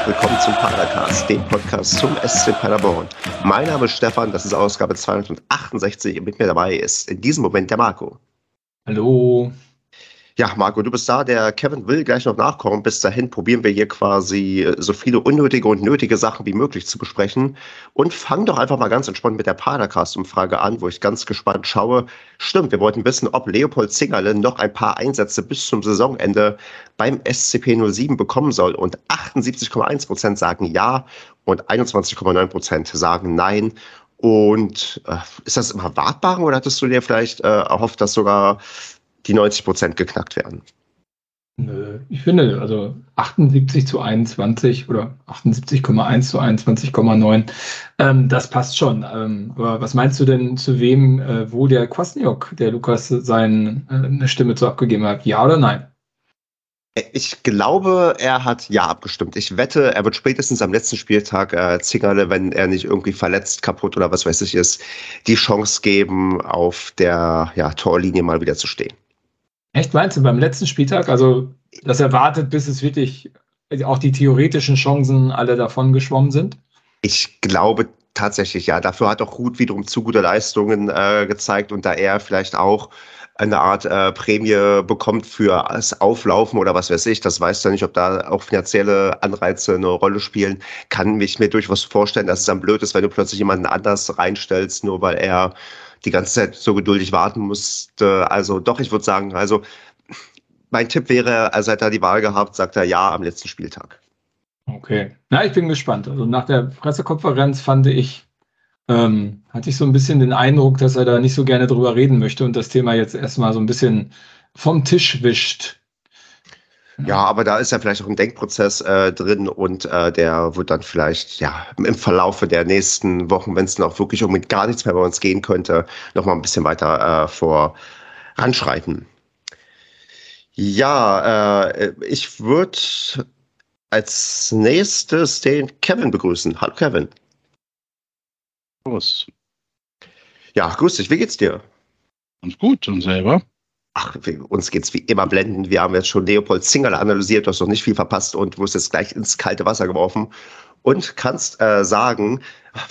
herzlich willkommen zum Padercast, dem Podcast zum SC Paderborn. Mein Name ist Stefan, das ist Ausgabe 268 und mit mir dabei ist in diesem Moment der Marco. Hallo. Ja, Marco, du bist da. Der Kevin will gleich noch nachkommen. Bis dahin probieren wir hier quasi äh, so viele unnötige und nötige Sachen wie möglich zu besprechen. Und fang doch einfach mal ganz entspannt mit der Padercast-Umfrage an, wo ich ganz gespannt schaue. Stimmt, wir wollten wissen, ob Leopold Zingerle noch ein paar Einsätze bis zum Saisonende beim SCP 07 bekommen soll. Und 78,1 Prozent sagen ja und 21,9 Prozent sagen nein. Und äh, ist das im Erwartbaren oder hattest du dir vielleicht äh, erhofft, dass sogar die 90 Prozent geknackt werden. Nö, ich finde, also 78 zu 21 oder 78,1 zu 21,9, ähm, das passt schon. Ähm, aber was meinst du denn, zu wem, äh, wo der Kwasniok, der Lukas, seine äh, Stimme zu abgegeben hat? Ja oder nein? Ich glaube, er hat ja abgestimmt. Ich wette, er wird spätestens am letzten Spieltag äh, Zingerle, wenn er nicht irgendwie verletzt, kaputt oder was weiß ich ist, die Chance geben, auf der ja, Torlinie mal wieder zu stehen. Echt meinst du beim letzten Spieltag? Also das erwartet, bis es wirklich auch die theoretischen Chancen alle davon geschwommen sind? Ich glaube tatsächlich ja. Dafür hat auch Ruth wiederum zu gute Leistungen äh, gezeigt und da er vielleicht auch eine Art äh, Prämie bekommt für das Auflaufen oder was weiß ich. Das weiß ja nicht, ob da auch finanzielle Anreize eine Rolle spielen. Kann ich mir durchaus vorstellen, dass es dann blöd ist, wenn du plötzlich jemanden anders reinstellst, nur weil er die ganze Zeit so geduldig warten musste. Also doch, ich würde sagen, also mein Tipp wäre, also hätte er die Wahl gehabt, sagt er ja am letzten Spieltag. Okay. Na, ich bin gespannt. Also nach der Pressekonferenz fand ich, ähm, hatte ich so ein bisschen den Eindruck, dass er da nicht so gerne drüber reden möchte und das Thema jetzt erstmal so ein bisschen vom Tisch wischt. Ja, aber da ist ja vielleicht auch ein Denkprozess äh, drin und äh, der wird dann vielleicht ja im Verlaufe der nächsten Wochen, wenn es dann auch wirklich um gar nichts mehr bei uns gehen könnte, noch mal ein bisschen weiter äh, voranschreiten. Ja, äh, ich würde als nächstes den Kevin begrüßen. Hallo Kevin. Los. Ja, grüß dich. Wie geht's dir? Ganz gut und selber? Ach, uns geht's wie immer blendend. Wir haben jetzt schon Leopold Zingerle analysiert, du hast noch nicht viel verpasst und wirst jetzt gleich ins kalte Wasser geworfen und kannst äh, sagen,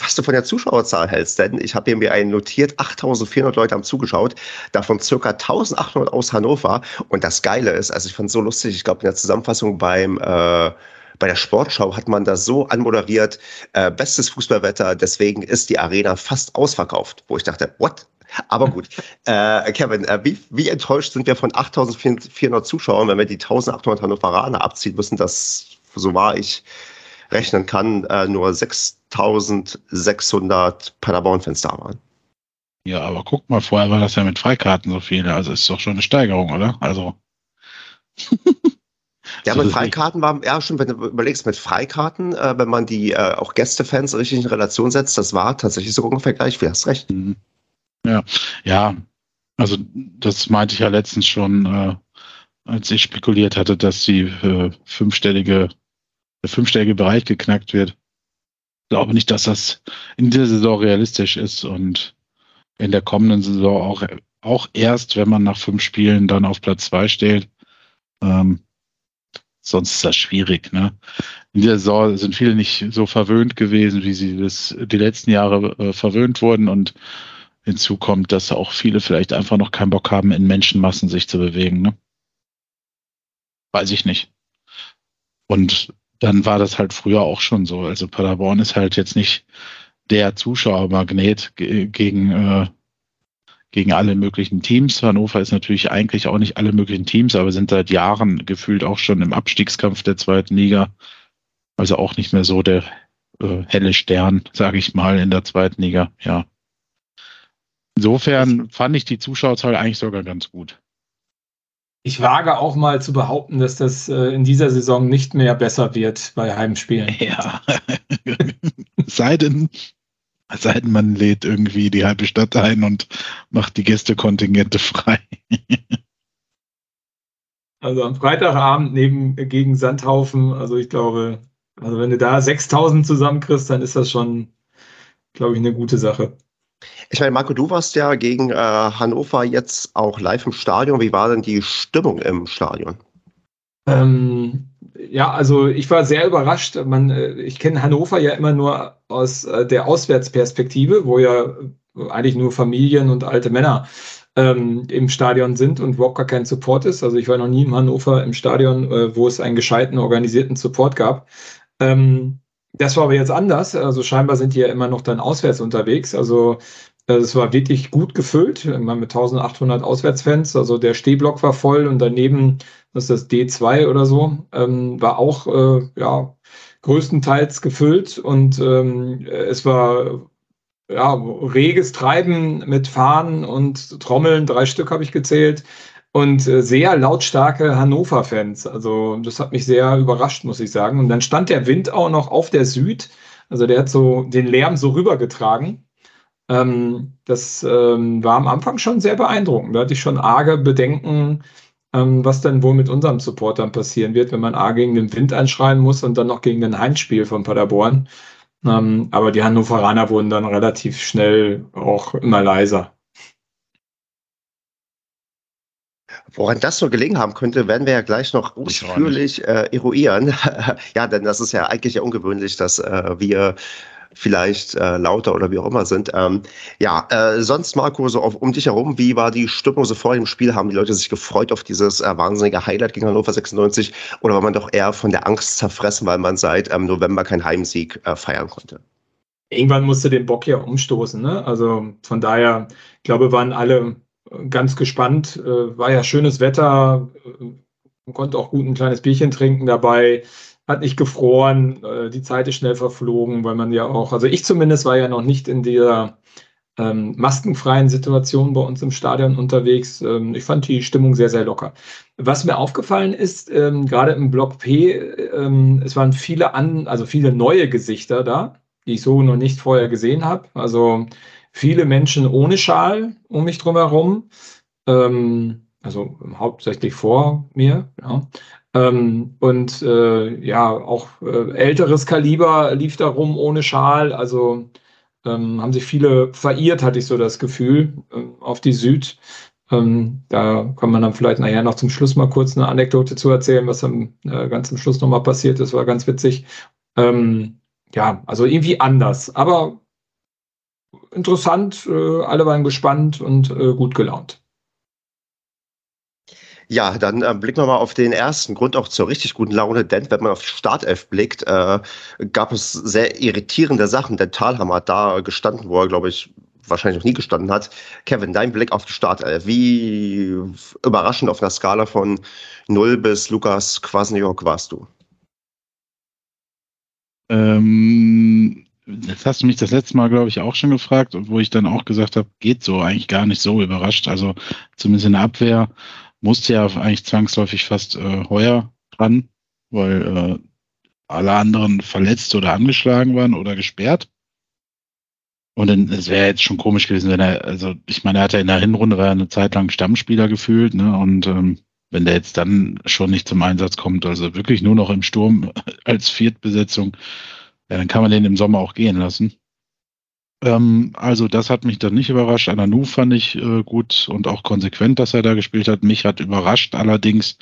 was du von der Zuschauerzahl hältst. Denn ich habe mir einen notiert, 8400 Leute haben zugeschaut, davon circa 1800 aus Hannover. Und das Geile ist, also ich fand so lustig, ich glaube in der Zusammenfassung beim äh, bei der Sportschau hat man das so anmoderiert, äh, bestes Fußballwetter, deswegen ist die Arena fast ausverkauft. Wo ich dachte, what? Aber gut. Äh, Kevin, äh, wie, wie enttäuscht sind wir von 8400 Zuschauern, wenn wir die 1800 Hannoveraner abziehen müssen, dass, so wahr ich rechnen kann, äh, nur 6600 Paderborn-Fans da waren? Ja, aber guck mal, vorher war das ja mit Freikarten so viele. Also ist doch schon eine Steigerung, oder? Also. Ja, mit Freikarten war, ja, schon, wenn du überlegst, mit Freikarten, äh, wenn man die äh, auch Gästefans richtig in Relation setzt, das war tatsächlich so ungefähr gleich, wie hast recht. Mhm. Ja, ja, also das meinte ich ja letztens schon, äh, als ich spekuliert hatte, dass die äh, fünfstellige, der fünfstellige Bereich geknackt wird. Ich glaube nicht, dass das in dieser Saison realistisch ist und in der kommenden Saison auch, auch erst, wenn man nach fünf Spielen dann auf Platz zwei steht. Ähm, sonst ist das schwierig. Ne? In dieser Saison sind viele nicht so verwöhnt gewesen, wie sie das die letzten Jahre äh, verwöhnt wurden und Hinzu kommt, dass auch viele vielleicht einfach noch keinen Bock haben, in Menschenmassen sich zu bewegen. Ne? Weiß ich nicht. Und dann war das halt früher auch schon so. Also Paderborn ist halt jetzt nicht der Zuschauermagnet gegen, äh, gegen alle möglichen Teams. Hannover ist natürlich eigentlich auch nicht alle möglichen Teams, aber sind seit Jahren gefühlt auch schon im Abstiegskampf der zweiten Liga. Also auch nicht mehr so der äh, helle Stern, sage ich mal, in der zweiten Liga. Ja. Insofern fand ich die Zuschauerzahl eigentlich sogar ganz gut. Ich wage auch mal zu behaupten, dass das äh, in dieser Saison nicht mehr besser wird bei Heimspielen. Ja. sei denn, sei denn, man lädt irgendwie die halbe Stadt ein und macht die Gästekontingente frei. also am Freitagabend neben gegen Sandhaufen, also ich glaube, also wenn du da 6000 zusammenkriegst, dann ist das schon, glaube ich, eine gute Sache. Ich meine, Marco, du warst ja gegen äh, Hannover jetzt auch live im Stadion. Wie war denn die Stimmung im Stadion? Ähm, ja, also ich war sehr überrascht. Man, äh, ich kenne Hannover ja immer nur aus äh, der Auswärtsperspektive, wo ja eigentlich nur Familien und alte Männer ähm, im Stadion sind und überhaupt gar kein Support ist. Also ich war noch nie in Hannover im Stadion, äh, wo es einen gescheiten, organisierten Support gab. Ähm, das war aber jetzt anders. Also scheinbar sind die ja immer noch dann auswärts unterwegs. Also äh, es war wirklich gut gefüllt, immer mit 1800 Auswärtsfans. Also der Stehblock war voll und daneben, das ist das D2 oder so, ähm, war auch äh, ja, größtenteils gefüllt und ähm, es war ja, reges Treiben mit Fahnen und Trommeln, drei Stück habe ich gezählt und äh, sehr lautstarke Hannover-Fans. Also das hat mich sehr überrascht, muss ich sagen. Und dann stand der Wind auch noch auf der Süd. Also der hat so den Lärm so rübergetragen. Ähm, das ähm, war am Anfang schon sehr beeindruckend. Da hatte ich schon arge Bedenken, ähm, was dann wohl mit unserem Supportern passieren wird, wenn man A gegen den Wind anschreien muss und dann noch gegen den Heimspiel von Paderborn. Ähm, aber die Hannoveraner wurden dann relativ schnell auch immer leiser. Woran das so gelegen haben könnte, werden wir ja gleich noch ausführlich äh, eruieren. ja, denn das ist ja eigentlich ja ungewöhnlich, dass äh, wir vielleicht äh, lauter oder wie auch immer sind. Ähm, ja, äh, sonst Marco, so auf, um dich herum, wie war die Stimmung so vor dem Spiel? Haben die Leute sich gefreut auf dieses äh, wahnsinnige Highlight gegen Hannover 96 oder war man doch eher von der Angst zerfressen, weil man seit ähm, November keinen Heimsieg äh, feiern konnte? Irgendwann musste den Bock ja umstoßen, ne? Also von daher, ich glaube, waren alle ganz gespannt. Äh, war ja schönes Wetter, man äh, konnte auch gut ein kleines Bierchen trinken dabei, hat nicht gefroren, äh, die Zeit ist schnell verflogen, weil man ja auch, also ich zumindest war ja noch nicht in der ähm, maskenfreien Situation bei uns im Stadion unterwegs. Ähm, ich fand die Stimmung sehr, sehr locker. Was mir aufgefallen ist, ähm, gerade im Block P, ähm, es waren viele an, also viele neue Gesichter da, die ich so noch nicht vorher gesehen habe. Also viele Menschen ohne Schal um mich drum herum, ähm, also hauptsächlich vor mir. Ja. Ähm, und äh, ja, auch äh, älteres Kaliber lief da rum ohne Schal. Also ähm, haben sich viele verirrt, hatte ich so das Gefühl, äh, auf die Süd. Ähm, da kann man dann vielleicht nachher noch zum Schluss mal kurz eine Anekdote zu erzählen, was am äh, ganz zum Schluss nochmal passiert ist, war ganz witzig. Ähm, ja, also irgendwie anders. Aber interessant, äh, alle waren gespannt und äh, gut gelaunt. Ja, dann äh, blicken wir mal auf den ersten Grund auch zur richtig guten Laune, denn wenn man auf die Startelf blickt, äh, gab es sehr irritierende Sachen, denn Thalhammer hat da gestanden, wo er, glaube ich, wahrscheinlich noch nie gestanden hat. Kevin, dein Blick auf die Startelf, wie überraschend auf einer Skala von 0 bis Lukas Kwasniok warst du? Ähm, das hast du mich das letzte Mal, glaube ich, auch schon gefragt, wo ich dann auch gesagt habe, geht so, eigentlich gar nicht so überrascht. Also zumindest in der Abwehr musste ja eigentlich zwangsläufig fast äh, Heuer dran, weil äh, alle anderen verletzt oder angeschlagen waren oder gesperrt. Und dann, es wäre jetzt schon komisch gewesen, wenn er, also ich meine, er hat ja in der Hinrunde war eine Zeit lang Stammspieler gefühlt, ne? Und ähm, wenn der jetzt dann schon nicht zum Einsatz kommt, also wirklich nur noch im Sturm als Viertbesetzung, ja, dann kann man den im Sommer auch gehen lassen. Ähm, also das hat mich dann nicht überrascht. Ananu fand ich äh, gut und auch konsequent, dass er da gespielt hat. Mich hat überrascht allerdings,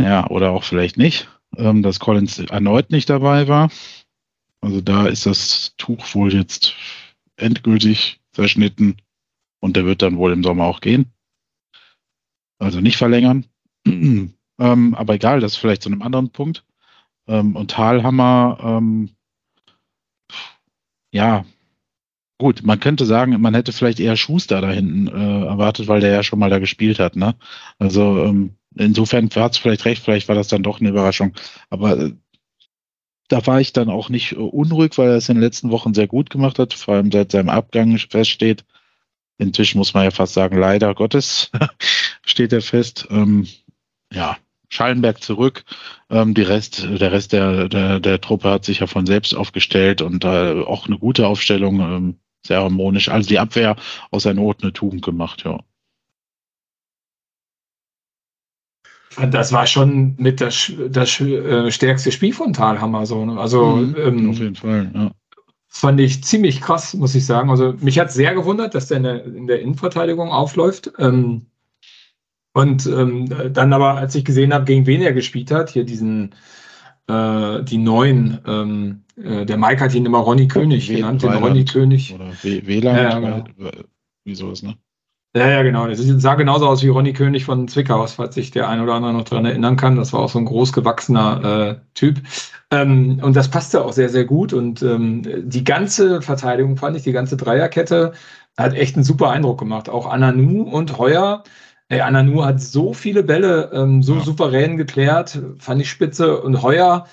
ja, oder auch vielleicht nicht, ähm, dass Collins erneut nicht dabei war. Also da ist das Tuch wohl jetzt endgültig zerschnitten und der wird dann wohl im Sommer auch gehen. Also nicht verlängern. ähm, aber egal, das ist vielleicht zu einem anderen Punkt. Ähm, und Talhammer, ähm, ja, gut, man könnte sagen, man hätte vielleicht eher Schuster da hinten äh, erwartet, weil der ja schon mal da gespielt hat. Ne? Also ähm, insofern hat es vielleicht recht, vielleicht war das dann doch eine Überraschung. Aber äh, da war ich dann auch nicht äh, unruhig, weil er es in den letzten Wochen sehr gut gemacht hat, vor allem seit seinem Abgang feststeht. Inzwischen muss man ja fast sagen, leider Gottes steht er fest. Ähm, ja, Schallenberg zurück. Ähm, die Rest, der Rest der, der, der Truppe hat sich ja von selbst aufgestellt und äh, auch eine gute Aufstellung, ähm, sehr harmonisch. Also die Abwehr aus der Not eine Tugend gemacht, ja. Das war schon mit das, das äh, stärkste Spiel von Talhammer. So, ne? Also mhm, ähm, auf jeden Fall, ja. Fand ich ziemlich krass, muss ich sagen. Also mich hat sehr gewundert, dass der in der, in der Innenverteidigung aufläuft. Ähm, Und ähm, dann aber, als ich gesehen habe, gegen wen er gespielt hat, hier diesen, äh, die neuen, ähm, äh, der Mike hat ihn immer Ronny König We genannt, den Weiland Ronny König. Oder WLAN, Ja, ja, genau. wie sowas, ne? Ja, ja, genau. Das sah genauso aus wie Ronny König von Zwickau, falls sich der ein oder andere noch dran erinnern kann. Das war auch so ein großgewachsener äh, Typ. Ähm, und das passte auch sehr, sehr gut. Und ähm, die ganze Verteidigung fand ich, die ganze Dreierkette hat echt einen super Eindruck gemacht. Auch Ananu und Heuer. Ey, Ananu hat so viele Bälle ähm, so Ja. souverän geklärt, fand ich spitze. Und Heuer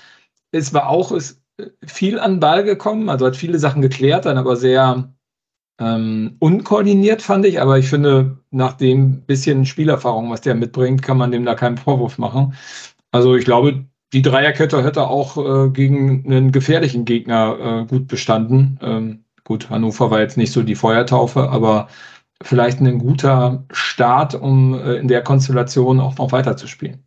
ist war auch ist viel an den Ball gekommen, also hat viele Sachen geklärt, dann aber sehr ähm, unkoordiniert fand ich, aber ich finde, nach dem bisschen Spielerfahrung, was der mitbringt, kann man dem da keinen Vorwurf machen. Also ich glaube, die Dreierkette hätte auch äh, gegen einen gefährlichen Gegner äh, gut bestanden. Ähm, gut, Hannover war jetzt nicht so die Feuertaufe, aber vielleicht ein guter Start, um äh, in der Konstellation auch noch weiterzuspielen.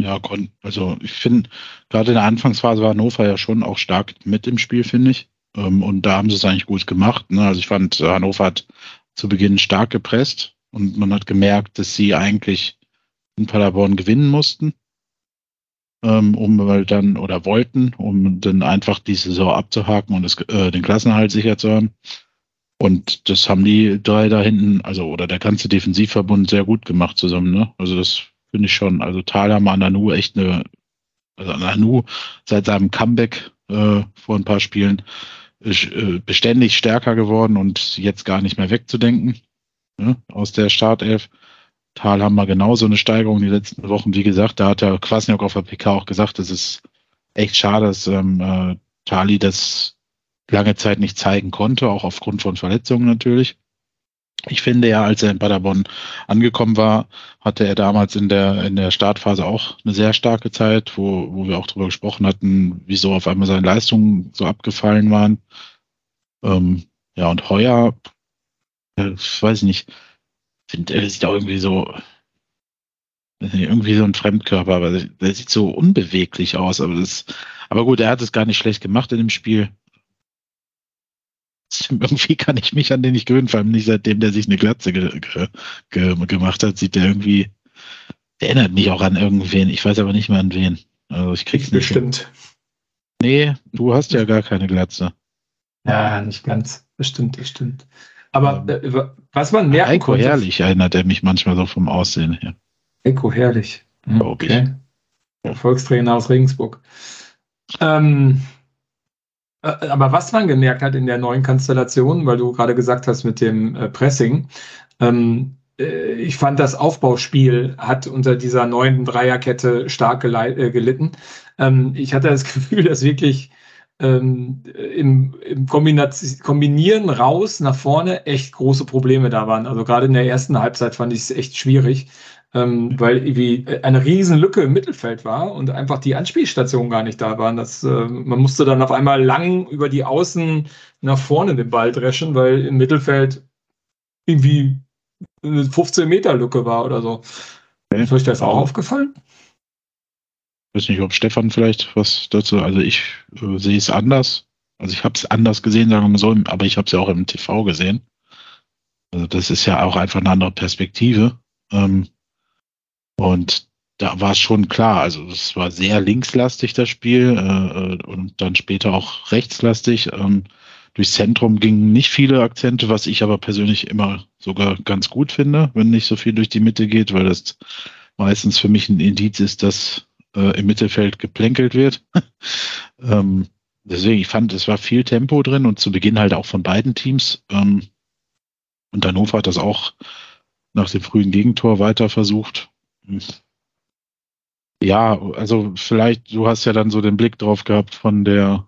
Ja, also ich finde, gerade in der Anfangsphase war Hannover ja schon auch stark mit im Spiel, finde ich. Ähm, und da haben sie es eigentlich gut gemacht. Ne? Also ich fand, äh, Hannover hat zu Beginn stark gepresst und man hat gemerkt, dass sie eigentlich in Paderborn gewinnen mussten, ähm, um halt dann oder wollten, um dann einfach die Saison abzuhaken und das, äh, den Klassenhalt sicher zu haben. Und das haben die drei da hinten, also oder der ganze Defensivverbund sehr gut gemacht zusammen. Ne? Also das finde ich schon. Also Thaler Nanu echt eine, also Nanu seit seinem Comeback äh, vor ein paar Spielen ist, äh, beständig stärker geworden und jetzt gar nicht mehr wegzudenken ne, aus der Startelf. Tal haben wir genauso eine Steigerung die letzten Wochen. Wie gesagt, da hat der Kwasniok auf der PK auch gesagt, es ist echt schade, dass ähm, äh, Tali das lange Zeit nicht zeigen konnte, auch aufgrund von Verletzungen natürlich. Ich finde ja, als er in Paderborn angekommen war, hatte er damals in der, in der Startphase auch eine sehr starke Zeit, wo, wo wir auch darüber gesprochen hatten, wieso auf einmal seine Leistungen so abgefallen waren. Ähm, ja, und heuer, äh, weiß ich nicht, finde, er sieht auch irgendwie so, irgendwie so ein Fremdkörper, aber der sieht so unbeweglich aus. Aber, das, aber gut, er hat es gar nicht schlecht gemacht in dem Spiel. Irgendwie kann ich mich an den nicht gewöhnen, vor allem nicht seitdem der sich eine Glatze ge ge ge gemacht hat, sieht der irgendwie, der erinnert mich auch an irgendwen. Ich weiß aber nicht mehr an wen. Also ich krieg's nicht. Bestimmt. Nee, du hast ja gar keine Glatze. Ja, nicht ganz. Bestimmt, bestimmt. Aber äh, was man merken Heiko konnte. Herrlich erinnert er mich manchmal so vom Aussehen her. Heiko Herrlich. Ich. Okay. Erfolgstrainer aus Regensburg. Ähm, äh, aber was man gemerkt hat in der neuen Konstellation, weil du gerade gesagt hast mit dem äh, Pressing, ähm, äh, ich fand das Aufbauspiel hat unter dieser neuen Dreierkette stark äh, gelitten. Ähm, ich hatte das Gefühl, dass wirklich ähm, im, im Kombinieren raus nach vorne echt große Probleme da waren. Also gerade in der ersten Halbzeit fand ich es echt schwierig, ähm, weil irgendwie eine riesen Lücke im Mittelfeld war und einfach die Anspielstationen gar nicht da waren. Das, äh, man musste dann auf einmal lang über die Außen nach vorne den Ball dreschen, weil im Mittelfeld irgendwie eine 15 Meter Lücke war oder so. Okay. Ist euch das auch aufgefallen? weiß nicht, ob Stefan vielleicht was dazu, also ich äh, sehe es anders. Also ich habe es anders gesehen, sagen wir mal so, aber ich habe es ja auch im TV gesehen. Also das ist ja auch einfach eine andere Perspektive. Ähm, und da war es schon klar, also es war sehr linkslastig das Spiel äh, äh, und dann später auch rechtslastig. Ähm, durchs Zentrum gingen nicht viele Akzente, was ich aber persönlich immer sogar ganz gut finde, wenn nicht so viel durch die Mitte geht, weil das meistens für mich ein Indiz ist, dass äh, im Mittelfeld geplänkelt wird. ähm, deswegen, ich fand, es war viel Tempo drin und zu Beginn halt auch von beiden Teams. Ähm, und Hannover hat das auch nach dem frühen Gegentor weiter versucht. Ja, also vielleicht, du hast ja dann so den Blick drauf gehabt von der,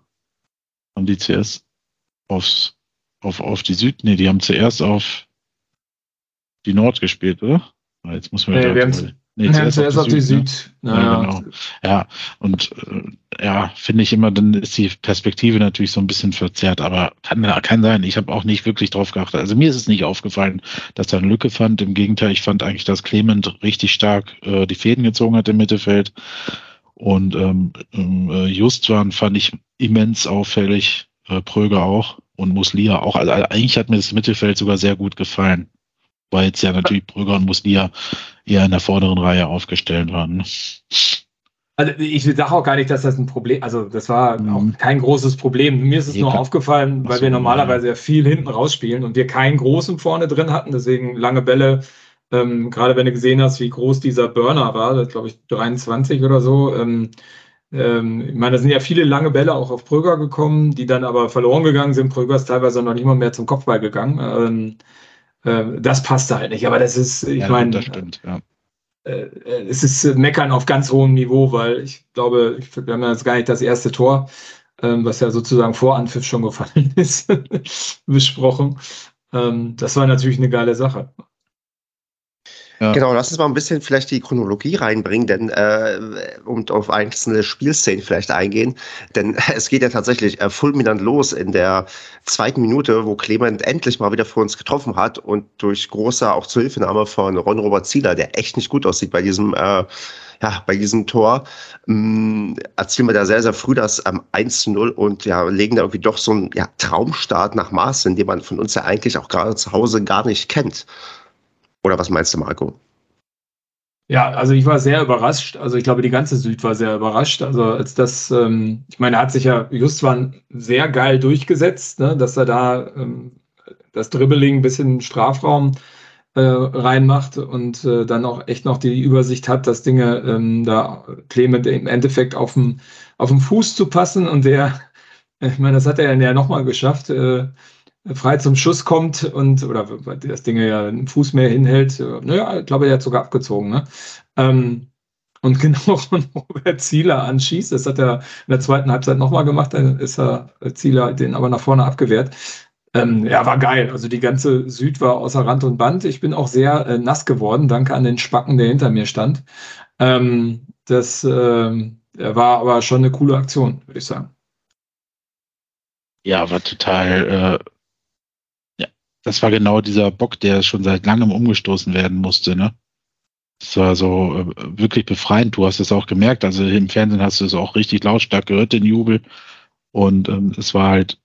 von die zuerst aufs, auf, auf die Süd, nee, die haben zuerst auf die Nord gespielt, oder? Ah, Jetzt muss man Nee, wir haben's- nee, Ja, zuerst auf die ne? Süd. Ja, Naja. genau. Ja, und äh, ja, finde ich immer, dann ist die Perspektive natürlich so ein bisschen verzerrt, aber kann, kann sein. Ich habe auch nicht wirklich drauf geachtet. Also mir ist es nicht aufgefallen, dass da eine Lücke fand. Im Gegenteil, ich fand eigentlich, dass Clement richtig stark äh, die Fäden gezogen hat im Mittelfeld. Und ähm, ähm, äh, Justwan fand ich immens auffällig, äh, Pröger auch und Muslia auch. Also eigentlich hat mir das Mittelfeld sogar sehr gut gefallen. Weil jetzt ja natürlich Brügger und Muslia eher in der vorderen Reihe aufgestellt waren. Also ich sage auch gar nicht, dass das ein Problem, also das war mhm. auch kein großes Problem. Mir ist es nur aufgefallen, weil so, wir normalerweise ja viel hinten rausspielen und wir keinen großen vorne drin hatten, deswegen lange Bälle. Ähm, gerade wenn du gesehen hast, wie groß dieser Burner war, das glaube ich 23 oder so. Ähm, ähm, ich meine, da sind ja viele lange Bälle auch auf Pröger gekommen, die dann aber verloren gegangen sind. Pröger ist teilweise noch nicht mal mehr zum Kopfball gegangen. Äh, das passte halt nicht. Aber das ist, ich ja, meine, das stimmt, ja äh, es ist Meckern auf ganz hohem Niveau, weil ich glaube, wir haben jetzt gar nicht das erste Tor, ähm, was ja sozusagen vor Anpfiff schon gefallen ist, besprochen. Ähm, das war natürlich eine geile Sache. Ja. Genau, lass uns mal ein bisschen vielleicht die Chronologie reinbringen, denn äh, und auf einzelne Spielszenen vielleicht eingehen. Denn es geht ja tatsächlich äh, fulminant los in der zweiten Minute, wo Clement endlich mal wieder für uns getroffen hat und durch große auch Zuhilfenahme von Ron Robert Zieler, der echt nicht gut aussieht bei diesem äh, ja, bei diesem Tor ähm, erzielen wir da sehr, sehr früh das ähm, 1 zu 0 und ja, legen da irgendwie doch so einen ja, Traumstart nach Maßen, den man von uns ja eigentlich auch gerade zu Hause gar nicht kennt. Oder was meinst du, Marco? Ja, also ich war sehr überrascht. Also ich glaube, die ganze Süd war sehr überrascht. Also als das, ähm, ich meine, hat sich ja Justwan sehr geil durchgesetzt, ne, dass er da ähm, das Dribbling bis in den Strafraum äh, reinmacht und äh, dann auch echt noch die Übersicht hat, dass Dinge ähm, da Clement im Endeffekt auf dem, auf dem Fuß zu passen und der, ich meine, das hat er ja nochmal geschafft, äh, frei zum Schuss kommt und oder das Ding ja einen Fuß mehr hinhält. Naja, ich glaube, er hat sogar abgezogen. Ne? Ähm, und genau von Robert Zieler anschießt. Das hat er in der zweiten Halbzeit nochmal gemacht. Dann ist er Zieler den aber nach vorne abgewehrt. Ähm, ja, war geil. Also die ganze Süd war außer Rand und Band. Ich bin auch sehr äh, nass geworden, danke an den Spacken, der hinter mir stand. Ähm, das äh, war aber schon eine coole Aktion, würde ich sagen. Ja, war total äh, das war genau dieser Bock, der schon seit langem umgestoßen werden musste, ne? Das war so äh, wirklich befreiend. Du hast es auch gemerkt. Also im Fernsehen hast du es auch richtig lautstark gehört, den Jubel. Und ähm, es war halt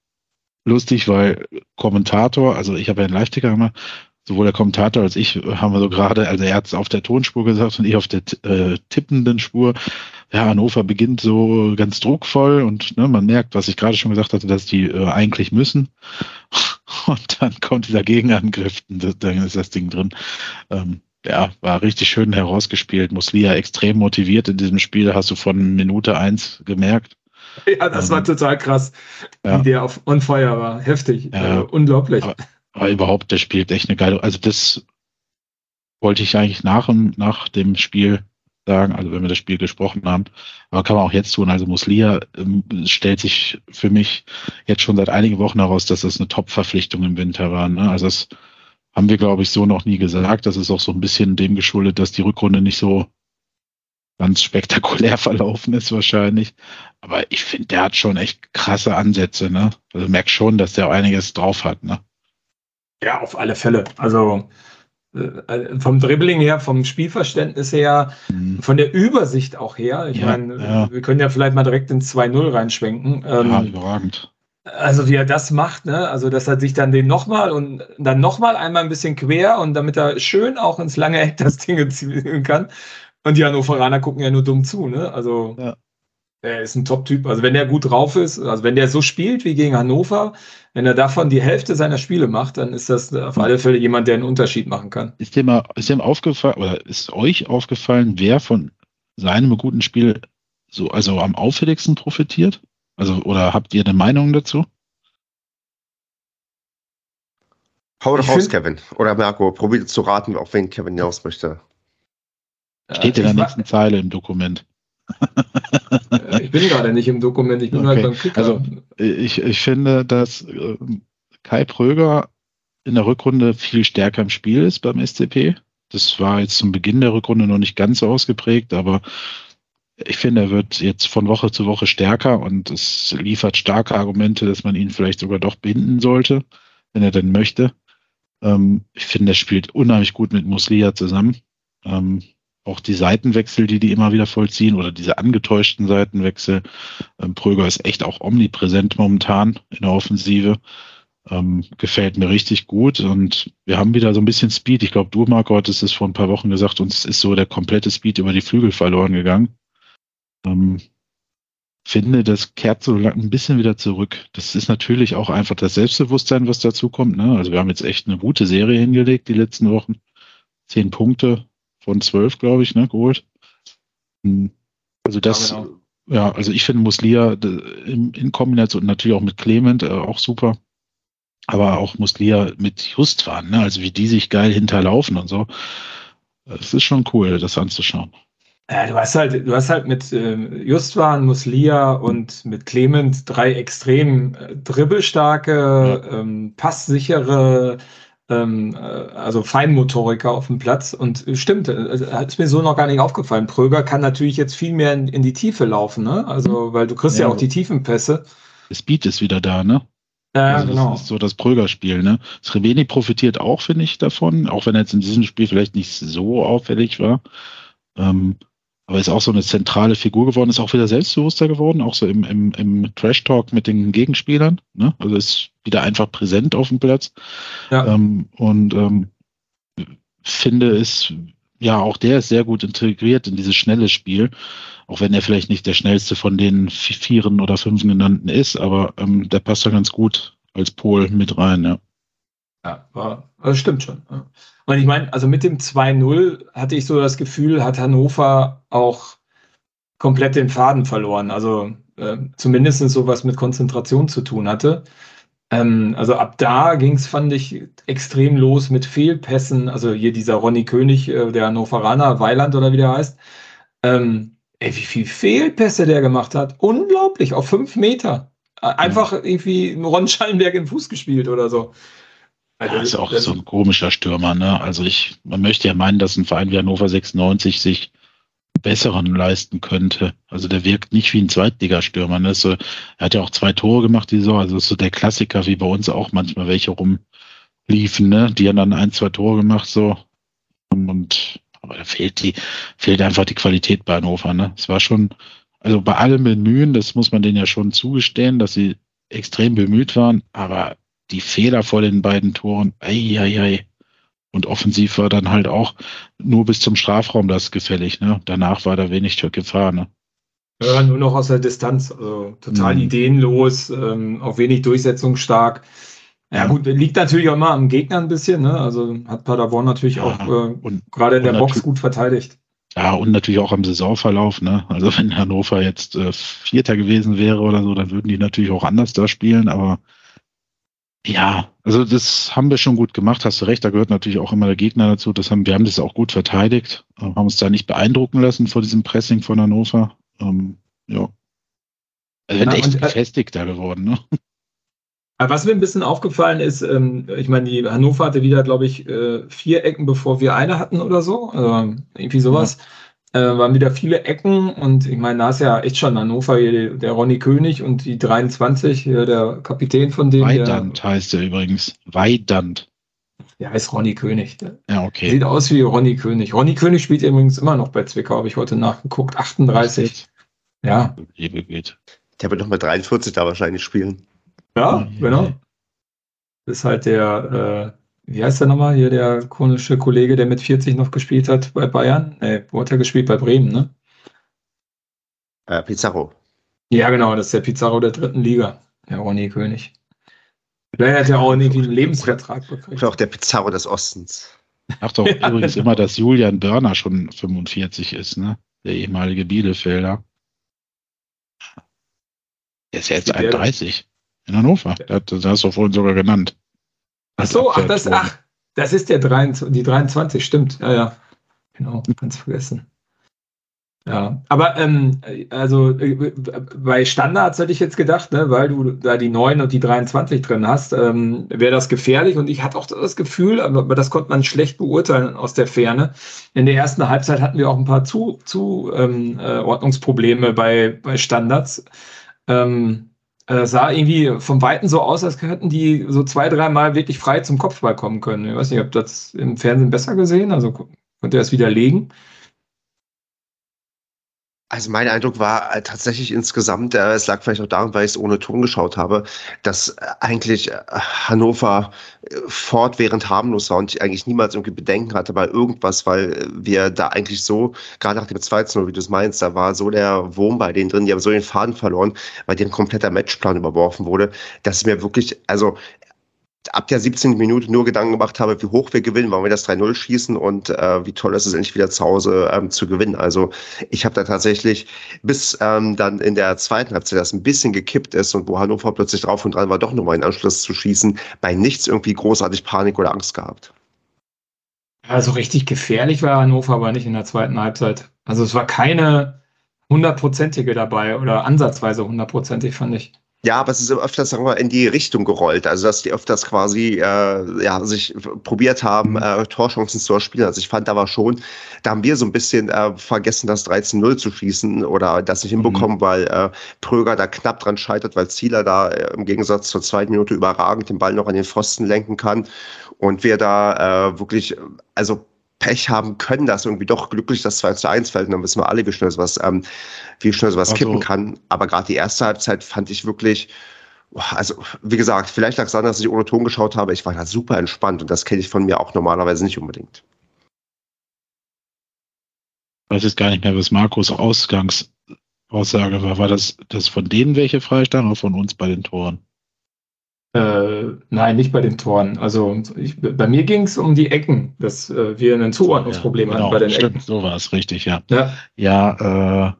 lustig, weil Kommentator, also ich habe ja einen Live-Ticker gemacht, sowohl der Kommentator als ich haben wir so gerade, also er hat es auf der Tonspur gesagt und ich auf der äh, tippenden Spur. Ja, Hannover beginnt so ganz druckvoll und ne, man merkt, was ich gerade schon gesagt hatte, dass die äh, eigentlich müssen. Und dann kommt dieser Gegenangriff, und dann ist das Ding drin. Ähm, ja, war richtig schön herausgespielt. Muslia extrem motiviert in diesem Spiel, hast du von Minute eins gemerkt. Ja, das ähm, war total krass, ja. wie der auf on fire war. Heftig. Ja, äh, unglaublich. Aber, aber, überhaupt, der spielt echt eine geile. Also, das wollte ich eigentlich nach, nach dem Spiel sagen, also wenn wir das Spiel gesprochen haben. Aber kann man auch jetzt tun. Also Muslia ähm, stellt sich für mich jetzt schon seit einigen Wochen heraus, dass das eine Top-Verpflichtung im Winter war. Ne? Also das haben wir, glaube ich, so noch nie gesagt. Das ist auch so ein bisschen dem geschuldet, dass die Rückrunde nicht so ganz spektakulär verlaufen ist wahrscheinlich. Aber ich finde, der hat schon echt krasse Ansätze. Ne? Also merkt schon, dass der einiges drauf hat. Ne? Ja, auf alle Fälle. Also vom Dribbling her, vom Spielverständnis her, mhm. von der Übersicht auch her. Ich ja, meine, ja. wir können ja vielleicht mal direkt ins 2-0 reinschwenken. Ähm, ja, überragend. Also wie er das macht, ne? Also dass er sich dann den nochmal und dann nochmal einmal ein bisschen quer und damit er schön auch ins lange Eck das Ding ziehen kann. Und die Hannoveraner gucken ja nur dumm zu, ne? Also ja. er ist ein Top-Typ. Also wenn er gut drauf ist, also wenn der so spielt wie gegen Hannover, wenn er davon die Hälfte seiner Spiele macht, dann ist das auf alle Fälle jemand, der einen Unterschied machen kann. Ist dir mal, ist dir aufgefallen, oder ist euch aufgefallen, wer von seinem guten Spiel so, also am auffälligsten profitiert? Also, oder habt ihr eine Meinung dazu? Hau doch raus, Kevin. Oder Marco, probiert zu raten, auf wen Kevin hinaus möchte. Steht in der nächsten Zeile im Dokument. Äh, ich bin gerade nicht im Dokument, ich bin okay. halt beim Kicker. Also ich, ich finde, dass äh, Kai Pröger in der Rückrunde viel stärker im Spiel ist beim SCP. Das war jetzt zum Beginn der Rückrunde noch nicht ganz so ausgeprägt, aber ich finde, er wird jetzt von Woche zu Woche stärker und es liefert starke Argumente, dass man ihn vielleicht sogar doch binden sollte, wenn er denn möchte. Ähm, ich finde, er spielt unheimlich gut mit Muslia zusammen. Auch die Seitenwechsel, die die immer wieder vollziehen oder diese angetäuschten Seitenwechsel. Ähm, Pröger ist echt auch omnipräsent momentan in der Offensive. Ähm, gefällt mir richtig gut und wir haben wieder so ein bisschen Speed. Ich glaube, du, Marco, hattest es vor ein paar Wochen gesagt, uns ist so der komplette Speed über die Flügel verloren gegangen. Ähm, finde, das kehrt so ein bisschen wieder zurück. Das ist natürlich auch einfach das Selbstbewusstsein, was dazu kommt. Ne? Also wir haben jetzt echt eine gute Serie hingelegt die letzten Wochen. Zehn Punkte von zwölf, glaube ich, ne, geholt. Hm. Also das, ja, genau. ja also ich finde Muslia in, in, Kombination natürlich auch mit Clement äh, auch super aber auch Muslia mit Justwan, ne? also wie die sich geil hinterlaufen und so. Es ist schon cool, das anzuschauen. Ja, du hast halt, du hast halt mit äh, Justwan, Muslia und mit Clement drei extrem äh, dribbelstarke, ja. ähm, passsichere, ähm, äh, also Feinmotoriker auf dem Platz. Und äh, stimmt, äh, ist mir so noch gar nicht aufgefallen. Pröger kann natürlich jetzt viel mehr in, in die Tiefe laufen, ne? Also, weil du kriegst ja, ja auch die Tiefenpässe. Das Beat ist wieder da, ne? Ja, also genau. Das ist so das Pröger-Spiel, ne? Sreveni profitiert auch, finde ich, davon, auch wenn er jetzt in diesem Spiel vielleicht nicht so auffällig war. Ähm, aber ist auch so eine zentrale Figur geworden, ist auch wieder selbstbewusster geworden, auch so im, im, im Trash-Talk mit den Gegenspielern. Ne? Also ist wieder einfach präsent auf dem Platz. Ja. Ähm, und ähm, finde es, ja, auch der ist sehr gut integriert in dieses schnelle Spiel. Auch wenn er vielleicht nicht der schnellste von den Vieren oder Fünfen genannten ist, aber ähm, der passt da ganz gut als Pol mit rein, ja. Ja, war, das stimmt schon. Und ich meine, also mit dem 2-0 hatte ich so das Gefühl, hat Hannover auch komplett den Faden verloren. Also äh, zumindest so was mit Konzentration zu tun hatte. Ähm, also ab da ging es, fand ich, extrem los mit Fehlpässen. Also hier dieser Ronny König, äh, der Hannoveraner, Weiland oder wie der heißt. Ähm, Ey, wie viel Fehlpässe der gemacht hat. Unglaublich, auf fünf Meter. Einfach ja. irgendwie Ron Schallenberg in den Fuß gespielt oder so. Also, ja, ist auch so ein komischer Stürmer, ne? Also ich, man möchte ja meinen, dass ein Verein wie Hannover 96 sich besseren leisten könnte. Also der wirkt nicht wie ein Zweitligastürmer. Ne? So, er hat ja auch zwei Tore gemacht die Saison. Also ist so der Klassiker, wie bei uns auch manchmal welche rumliefen, ne? Die haben dann ein, zwei Tore gemacht so. Und aber da fehlt die, fehlt einfach die Qualität bei Hannover. Ne? Es war schon, also bei allem Bemühen, das muss man denen ja schon zugestehen, dass sie extrem bemüht waren, aber die Fehler vor den beiden Toren, ei, ei, ei. Und offensiv war dann halt auch nur bis zum Strafraum das gefällig. Ne? Danach war da wenig Gefahr. Ne? Ja, nur noch aus der Distanz. Also total mhm. ideenlos, ähm, auch wenig durchsetzungsstark. Ja, gut, liegt natürlich auch immer am Gegner ein bisschen, ne? Also hat Paderborn natürlich ja, auch äh, gerade in der Box gut verteidigt. Ja, und natürlich auch am Saisonverlauf, ne? Also wenn Hannover jetzt äh, Vierter gewesen wäre oder so, dann würden die natürlich auch anders da spielen, aber ja, also das haben wir schon gut gemacht, hast du recht, da gehört natürlich auch immer der Gegner dazu. Das haben, wir haben das auch gut verteidigt, äh, haben uns da nicht beeindrucken lassen vor diesem Pressing von Hannover. Ähm, ja. Also wir sind echt äh, gefestigter geworden, ne? Was mir ein bisschen aufgefallen ist, ähm, ich meine, die Hannover hatte wieder, glaube ich, äh, vier Ecken, bevor wir eine hatten oder so. Also irgendwie sowas. Ja. Äh, waren wieder viele Ecken und ich meine, da ist ja echt schon Hannover, hier, der Ronny König und die 23, hier der Kapitän von dem. Weidand heißt er übrigens. Weidand. Ja, heißt Ronny König. Ja, okay. Sieht aus wie Ronny König. Ronny König spielt übrigens immer noch bei Zwickau, habe ich heute nachgeguckt. 38. Ja. Liebe geht. Der wird noch mit 43 da wahrscheinlich spielen. Ja, genau. Das ist halt der, äh, wie heißt der nochmal? Hier der komische Kollege, der mit 40 noch gespielt hat bei Bayern. Nee, wo hat er gespielt? Bei Bremen, ne? Äh, Pizarro. Ja, genau, das ist der Pizarro der dritten Liga, der Ronny König. Vielleicht hat er auch irgendwie einen Lebensvertrag bekommen. Oder auch der Pizarro des Ostens. Ach doch, ja. übrigens immer, dass Julian Börner schon 45 ist, ne? Der ehemalige Bielefelder. Der ist ja jetzt 31. In Hannover. Das, das hast du vorhin sogar genannt. Ach so, ach das, ach, das ist der 23, die 23, stimmt. Ja, ja. Genau, ganz vergessen. Ja, aber ähm, also äh, bei Standards hätte ich jetzt gedacht, ne, weil du da die 9 und die 23 drin hast, ähm, wäre das gefährlich. Und ich hatte auch das Gefühl, aber das konnte man schlecht beurteilen aus der Ferne. In der ersten Halbzeit hatten wir auch ein paar Zuordnungsprobleme zu, ähm, äh, bei, bei Standards. Ähm, äh, sah irgendwie vom Weiten so aus, als hätten die so zwei, dreimal wirklich frei zum Kopfball kommen können. Ich weiß nicht, ob das im Fernsehen besser gesehen, also konnte er es widerlegen. Also mein Eindruck war äh, tatsächlich insgesamt, äh, es lag vielleicht auch daran, weil ich es ohne Ton geschaut habe, dass äh, eigentlich äh, Hannover äh, fortwährend harmlos war und ich eigentlich niemals irgendwie Bedenken hatte bei irgendwas, weil wir da eigentlich so, gerade nach dem 2 wie du es meinst, da war so der Wurm bei denen drin, die haben so den Faden verloren, weil deren kompletter Matchplan überworfen wurde, dass mir wirklich, also ab der 17. Minute nur Gedanken gemacht habe, wie hoch wir gewinnen, wollen wir das 3-0 schießen und äh, wie toll ist es endlich wieder zu Hause ähm, zu gewinnen. Also ich habe da tatsächlich bis ähm, dann in der zweiten Halbzeit das ein bisschen gekippt ist und wo Hannover plötzlich drauf und dran war, doch nochmal in Anschluss zu schießen, bei nichts irgendwie großartig Panik oder Angst gehabt. Also richtig gefährlich war Hannover aber nicht in der zweiten Halbzeit. Also es war keine hundertprozentige dabei oder ansatzweise hundertprozentig, fand ich. Ja, aber es ist öfters sagen wir, in die Richtung gerollt. Also, dass die öfters quasi äh, ja, sich probiert haben, mhm. äh, Torchancen zu erspielen. Also, ich fand aber schon, da haben wir so ein bisschen äh, vergessen, das 13-0 zu schießen oder das nicht hinbekommen, mhm. weil äh, Pröger da knapp dran scheitert, weil Zieler da äh, im Gegensatz zur zweiten Minute überragend den Ball noch an den Pfosten lenken kann. Und wir da äh, wirklich, also Pech haben können, dass irgendwie doch glücklich das 2 zu 1 fällt. Und dann wissen wir alle, wie schnell sowas, ähm, wie schnell sowas also. kippen kann. Aber gerade die erste Halbzeit fand ich wirklich, also wie gesagt, vielleicht lag es daran, dass ich ohne Ton geschaut habe. Ich war da super entspannt und das kenne ich von mir auch normalerweise nicht unbedingt. Ich weiß jetzt gar nicht mehr, was Markus Ausgangsaussage war. War das, das von denen welche freistanden oder von uns bei den Toren? Äh, nein, nicht bei den Toren. Also ich, bei mir ging es um die Ecken, dass äh, wir ein Zuordnungsproblem ja, genau, hatten bei den stimmt, Ecken. So war es richtig, ja. Ja, ja äh,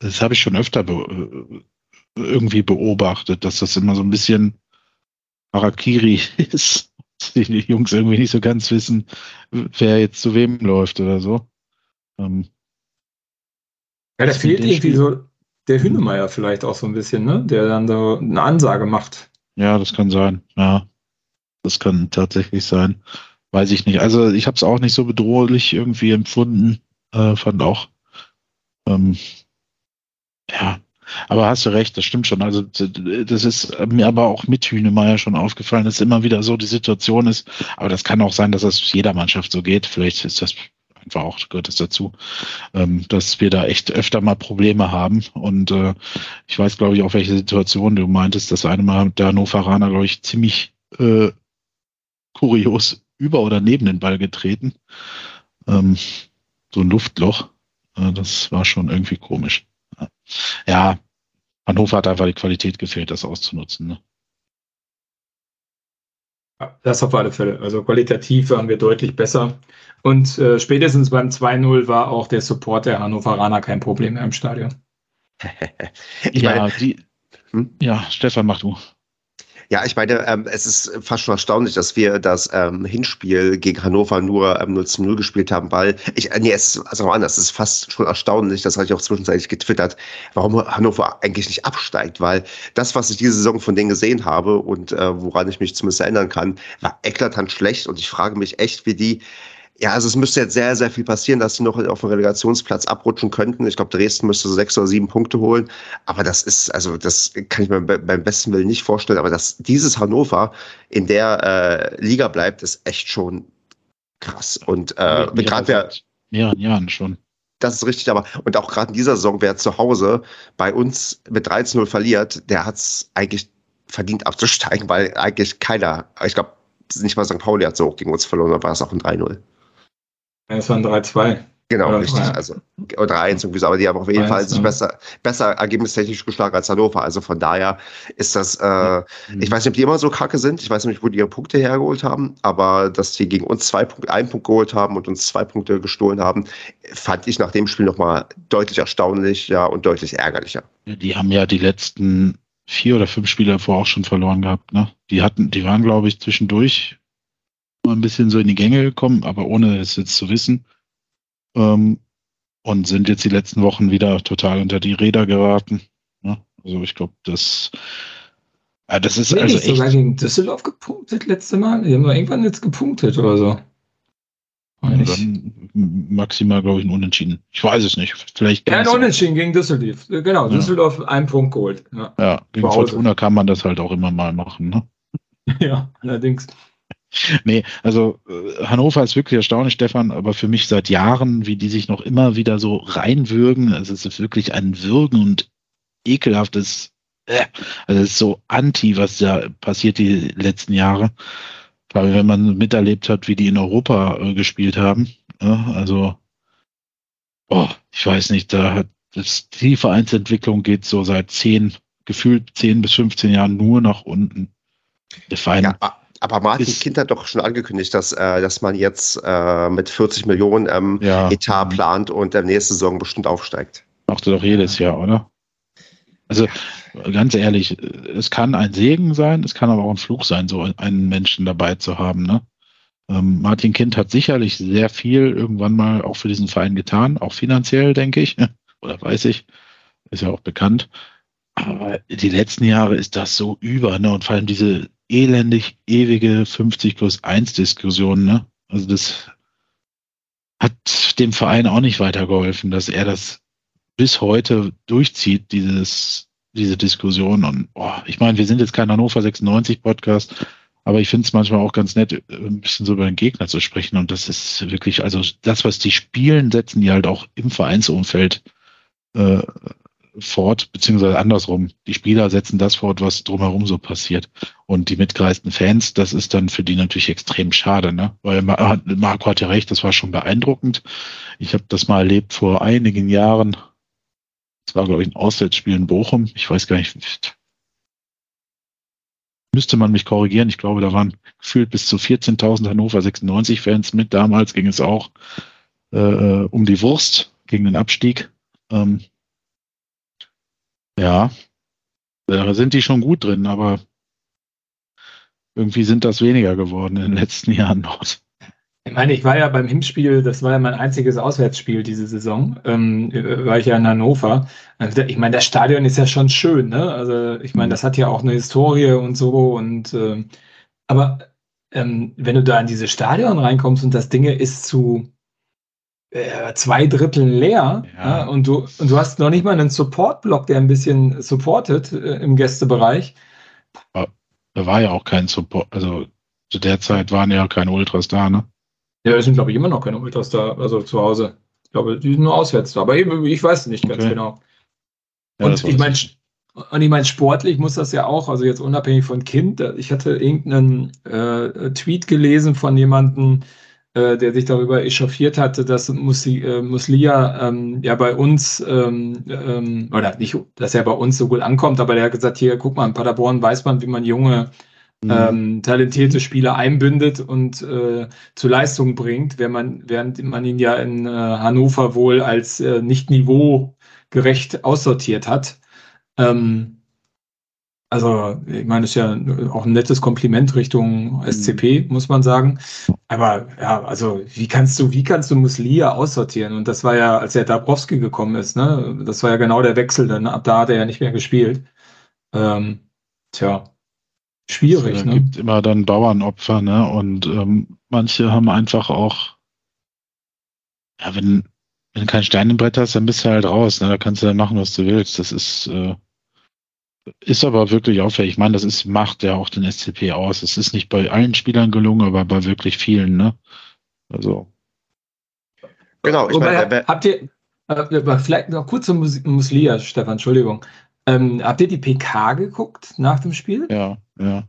das habe ich schon öfter be äh, irgendwie beobachtet, dass das immer so ein bisschen Harakiri ist. Die Jungs irgendwie nicht so ganz wissen, wer jetzt zu wem läuft oder so. Ähm, ja, da fehlt irgendwie so der Hühnemeier vielleicht auch so ein bisschen, ne? Der dann so eine Ansage macht. Ja, das kann sein. Ja, das kann tatsächlich sein. Weiß ich nicht. Also ich habe es auch nicht so bedrohlich irgendwie empfunden. Äh, fand auch. Ähm, ja, aber hast du recht, das stimmt schon. Also das ist mir aber auch mit Hühnemeier schon aufgefallen, dass immer wieder so die Situation ist. Aber das kann auch sein, dass das jeder Mannschaft so geht. Vielleicht ist das einfach auch, gehört das dazu, ähm, dass wir da echt öfter mal Probleme haben. Und äh, ich weiß, glaube ich, auch welche Situation du meintest, dass eine Mal der Hannoveraner, glaube ich, ziemlich äh, kurios über oder neben den Ball getreten. Ähm, so ein Luftloch. Äh, das war schon irgendwie komisch. Ja, Hannover hat einfach die Qualität gefehlt, das auszunutzen. Ne? Das auf alle Fälle. Also qualitativ waren wir deutlich besser. Und äh, spätestens beim 2-0 war auch der Support der Hannoveraner kein Problem mehr im Stadion. ja, die, hm? ja, Stefan, mach du. Ja, ich meine, ähm, es ist fast schon erstaunlich, dass wir das ähm, Hinspiel gegen Hannover nur ähm, 0 zu 0 gespielt haben, weil ich, äh, nee, es ist also anders, es ist fast schon erstaunlich, das hatte ich auch zwischenzeitlich getwittert, warum Hannover eigentlich nicht absteigt, weil das, was ich diese Saison von denen gesehen habe und äh, woran ich mich zumindest erinnern kann, war eklatant schlecht und ich frage mich echt, wie die ja, also es müsste jetzt sehr, sehr viel passieren, dass sie noch auf den Relegationsplatz abrutschen könnten. Ich glaube, Dresden müsste so sechs oder sieben Punkte holen. Aber das ist, also das kann ich mir beim besten Willen nicht vorstellen. Aber dass dieses Hannover in der äh, Liga bleibt, ist echt schon krass. Und äh, gerade wer mehreren Jahren schon. Das ist richtig, aber und auch gerade in dieser Saison, wer zu Hause bei uns mit 13-0 verliert, der hat es eigentlich verdient abzusteigen, weil eigentlich keiner, ich glaube, nicht mal St. Pauli hat so hoch gegen uns verloren, da war es auch ein 3-0. Es war ein 3-2. Genau, oder richtig. Also, oder 1 irgendwie so, aber die haben auf jeden Fall sich besser, besser ergebnistechnisch geschlagen als Hannover. Also von daher ist das, äh, mhm. ich weiß nicht, ob die immer so kacke sind. Ich weiß nicht, wo die ihre Punkte hergeholt haben, aber dass die gegen uns zwei Punkte, einen Punkt geholt haben und uns zwei Punkte gestohlen haben, fand ich nach dem Spiel nochmal deutlich erstaunlich, ja, und deutlich ärgerlicher. Die haben ja die letzten vier oder fünf Spiele davor auch schon verloren gehabt, ne? Die hatten, die waren, glaube ich, zwischendurch mal ein bisschen so in die Gänge gekommen, aber ohne es jetzt zu wissen. Ähm, und sind jetzt die letzten Wochen wieder total unter die Räder geraten. Ja, also ich glaube, das, ja, das ist nee, also echt. sogar gegen Düsseldorf gepunktet letzte Mal. Die haben wir irgendwann jetzt gepunktet oder so. Ja, maximal, glaube ich, ein Unentschieden. Ich weiß es nicht. Vielleicht ja, ein Unentschieden gegen Düsseldorf. Genau, Düsseldorf einen Punkt geholt. Ja, ja gegen Fortuna kann man das halt auch immer mal machen. Ne? ja, allerdings. Nee, also äh, Hannover ist wirklich erstaunlich, Stefan, aber für mich seit Jahren, wie die sich noch immer wieder so reinwürgen. Also es ist wirklich ein Würgen und ekelhaftes, äh, also es ist so anti, was da passiert die letzten Jahre. Weil wenn man miterlebt hat, wie die in Europa äh, gespielt haben, ja, also oh, ich weiß nicht, da hat das, die Vereinsentwicklung geht so seit zehn, gefühlt zehn bis 15 Jahren nur nach unten. Der Verein ja, aber Martin ist, Kind hat doch schon angekündigt, dass, äh, dass man jetzt äh, mit 40 Millionen ähm, ja. Etat plant und der nächste Saison bestimmt aufsteigt. Macht er doch jedes Jahr, oder? Also ganz ehrlich, es kann ein Segen sein, es kann aber auch ein Fluch sein, so einen Menschen dabei zu haben. Ne? Ähm, Martin Kind hat sicherlich sehr viel irgendwann mal auch für diesen Verein getan, auch finanziell, denke ich, oder weiß ich, ist ja auch bekannt. Aber die letzten Jahre ist das so über, ne? Und vor allem diese elendig ewige 50 plus 1 Diskussion, ne? Also das hat dem Verein auch nicht weitergeholfen, dass er das bis heute durchzieht, dieses, diese Diskussion. Und oh, ich meine, wir sind jetzt kein Hannover 96 Podcast, aber ich finde es manchmal auch ganz nett, ein bisschen so über den Gegner zu sprechen. Und das ist wirklich, also das, was die spielen, setzen die halt auch im Vereinsumfeld äh, fort, beziehungsweise andersrum. Die Spieler setzen das fort, was drumherum so passiert. Und die mitgereisten Fans, das ist dann für die natürlich extrem schade, ne? Weil Marco hat ja recht, das war schon beeindruckend. Ich habe das mal erlebt vor einigen Jahren. Das war, glaube ich, ein Auswärtsspiel in Bochum. Ich weiß gar nicht. Müsste man mich korrigieren. Ich glaube, da waren gefühlt bis zu 14.000 Hannover 96 Fans mit. Damals ging es auch äh, um die Wurst gegen den Abstieg. Ähm, ja, da sind die schon gut drin, aber irgendwie sind das weniger geworden in den letzten Jahren dort. Ich meine, ich war ja beim Hinspiel, das war ja mein einziges Auswärtsspiel diese Saison, ähm, war ich ja in Hannover. Also, ich meine, das Stadion ist ja schon schön, ne? Also ich meine, das hat ja auch eine Historie und so und äh, aber ähm, wenn du da in dieses Stadion reinkommst und das Ding ist zu äh, zwei Drittel leer ja. Ja, und, du, und du hast noch nicht mal einen Support-Block, der ein bisschen supportet äh, im Gästebereich. Da war ja auch kein Support, also zu der Zeit waren ja keine Ultras da, ne? Ja, es sind, glaube ich, immer noch keine Ultras da, also zu Hause. Ich glaube, die sind nur auswärts da, aber eben, ich weiß nicht ganz okay. genau. Ja, und ich meine, und ich meine, sportlich muss das ja auch, also jetzt unabhängig von Kind, ich hatte irgendeinen äh, Tweet gelesen von jemandem, äh, der sich darüber echauffiert hatte, dass Musi, äh, Muslia ähm, ja bei uns, ähm, ähm, oder nicht, dass er bei uns so gut ankommt, aber der hat gesagt, hier, guck mal, in Paderborn weiß man, wie man junge, mhm. ähm, talentierte Spieler einbindet und äh, zu Leistung bringt, während man, während man ihn ja in äh, Hannover wohl als äh, nicht niveaugerecht aussortiert hat. Ähm, also, ich meine, das ist ja auch ein nettes Kompliment Richtung SCP, mhm. muss man sagen. Aber ja, also wie kannst du, wie kannst du Muslia aussortieren? Und das war ja, als der Dabrowski gekommen ist, ne, das war ja genau der Wechsel, dann ab da hat er ja nicht mehr gespielt. Ähm, tja, schwierig. Es ne? gibt immer dann Bauernopfer, ne? Und ähm, manche haben einfach auch, ja, wenn, wenn du kein Stein im Brett hast, dann bist du halt raus, ne? Da kannst du dann machen, was du willst. Das ist äh, ist aber wirklich auffällig. Ich meine, das ist, macht ja auch den SCP aus. Es ist nicht bei allen Spielern gelungen, aber bei wirklich vielen, ne? Also. Genau, ich Wobei, meine, habt ihr, äh, vielleicht noch kurz zum Mus Muslia, Stefan, Entschuldigung. Ähm, habt ihr die PK geguckt nach dem Spiel? Ja, ja.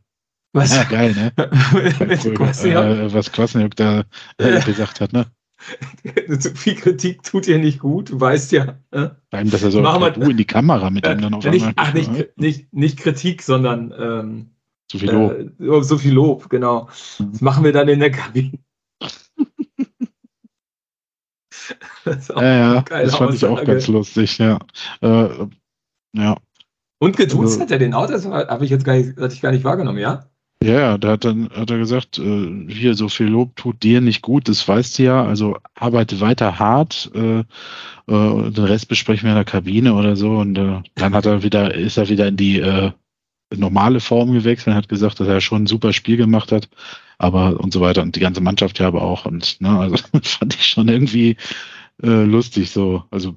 Was? Ja, geil, ne? äh, was Kwasniok da äh, gesagt hat, ne? Zu viel Kritik tut ihr nicht gut, du weißt ja. Äh? Nein, dass er so Machen du in die Kamera mit ihm dann auf nicht, einmal. Ach, nicht, nicht, nicht Kritik, sondern ähm, so viel Lob. Äh, so viel Lob, genau. Mhm. Das machen wir dann in der Kabine. das ja, ja, das fand ich auch ganz lustig, ja. Äh, ja. Und geduzt also, hat er den auch, das habe ich jetzt gar nicht, hatte ich gar nicht wahrgenommen, ja? Ja, da hat dann hat er gesagt, äh, hier so viel Lob tut dir nicht gut, das weißt du ja. Also arbeite weiter hart. Äh, äh, den Rest besprechen wir in der Kabine oder so. Und äh, dann hat er wieder, ist er wieder in die äh, normale Form gewechselt und hat gesagt, dass er schon ein super Spiel gemacht hat, aber und so weiter. Und die ganze Mannschaft ja aber auch. Und ne, also fand ich schon irgendwie äh, lustig so. Also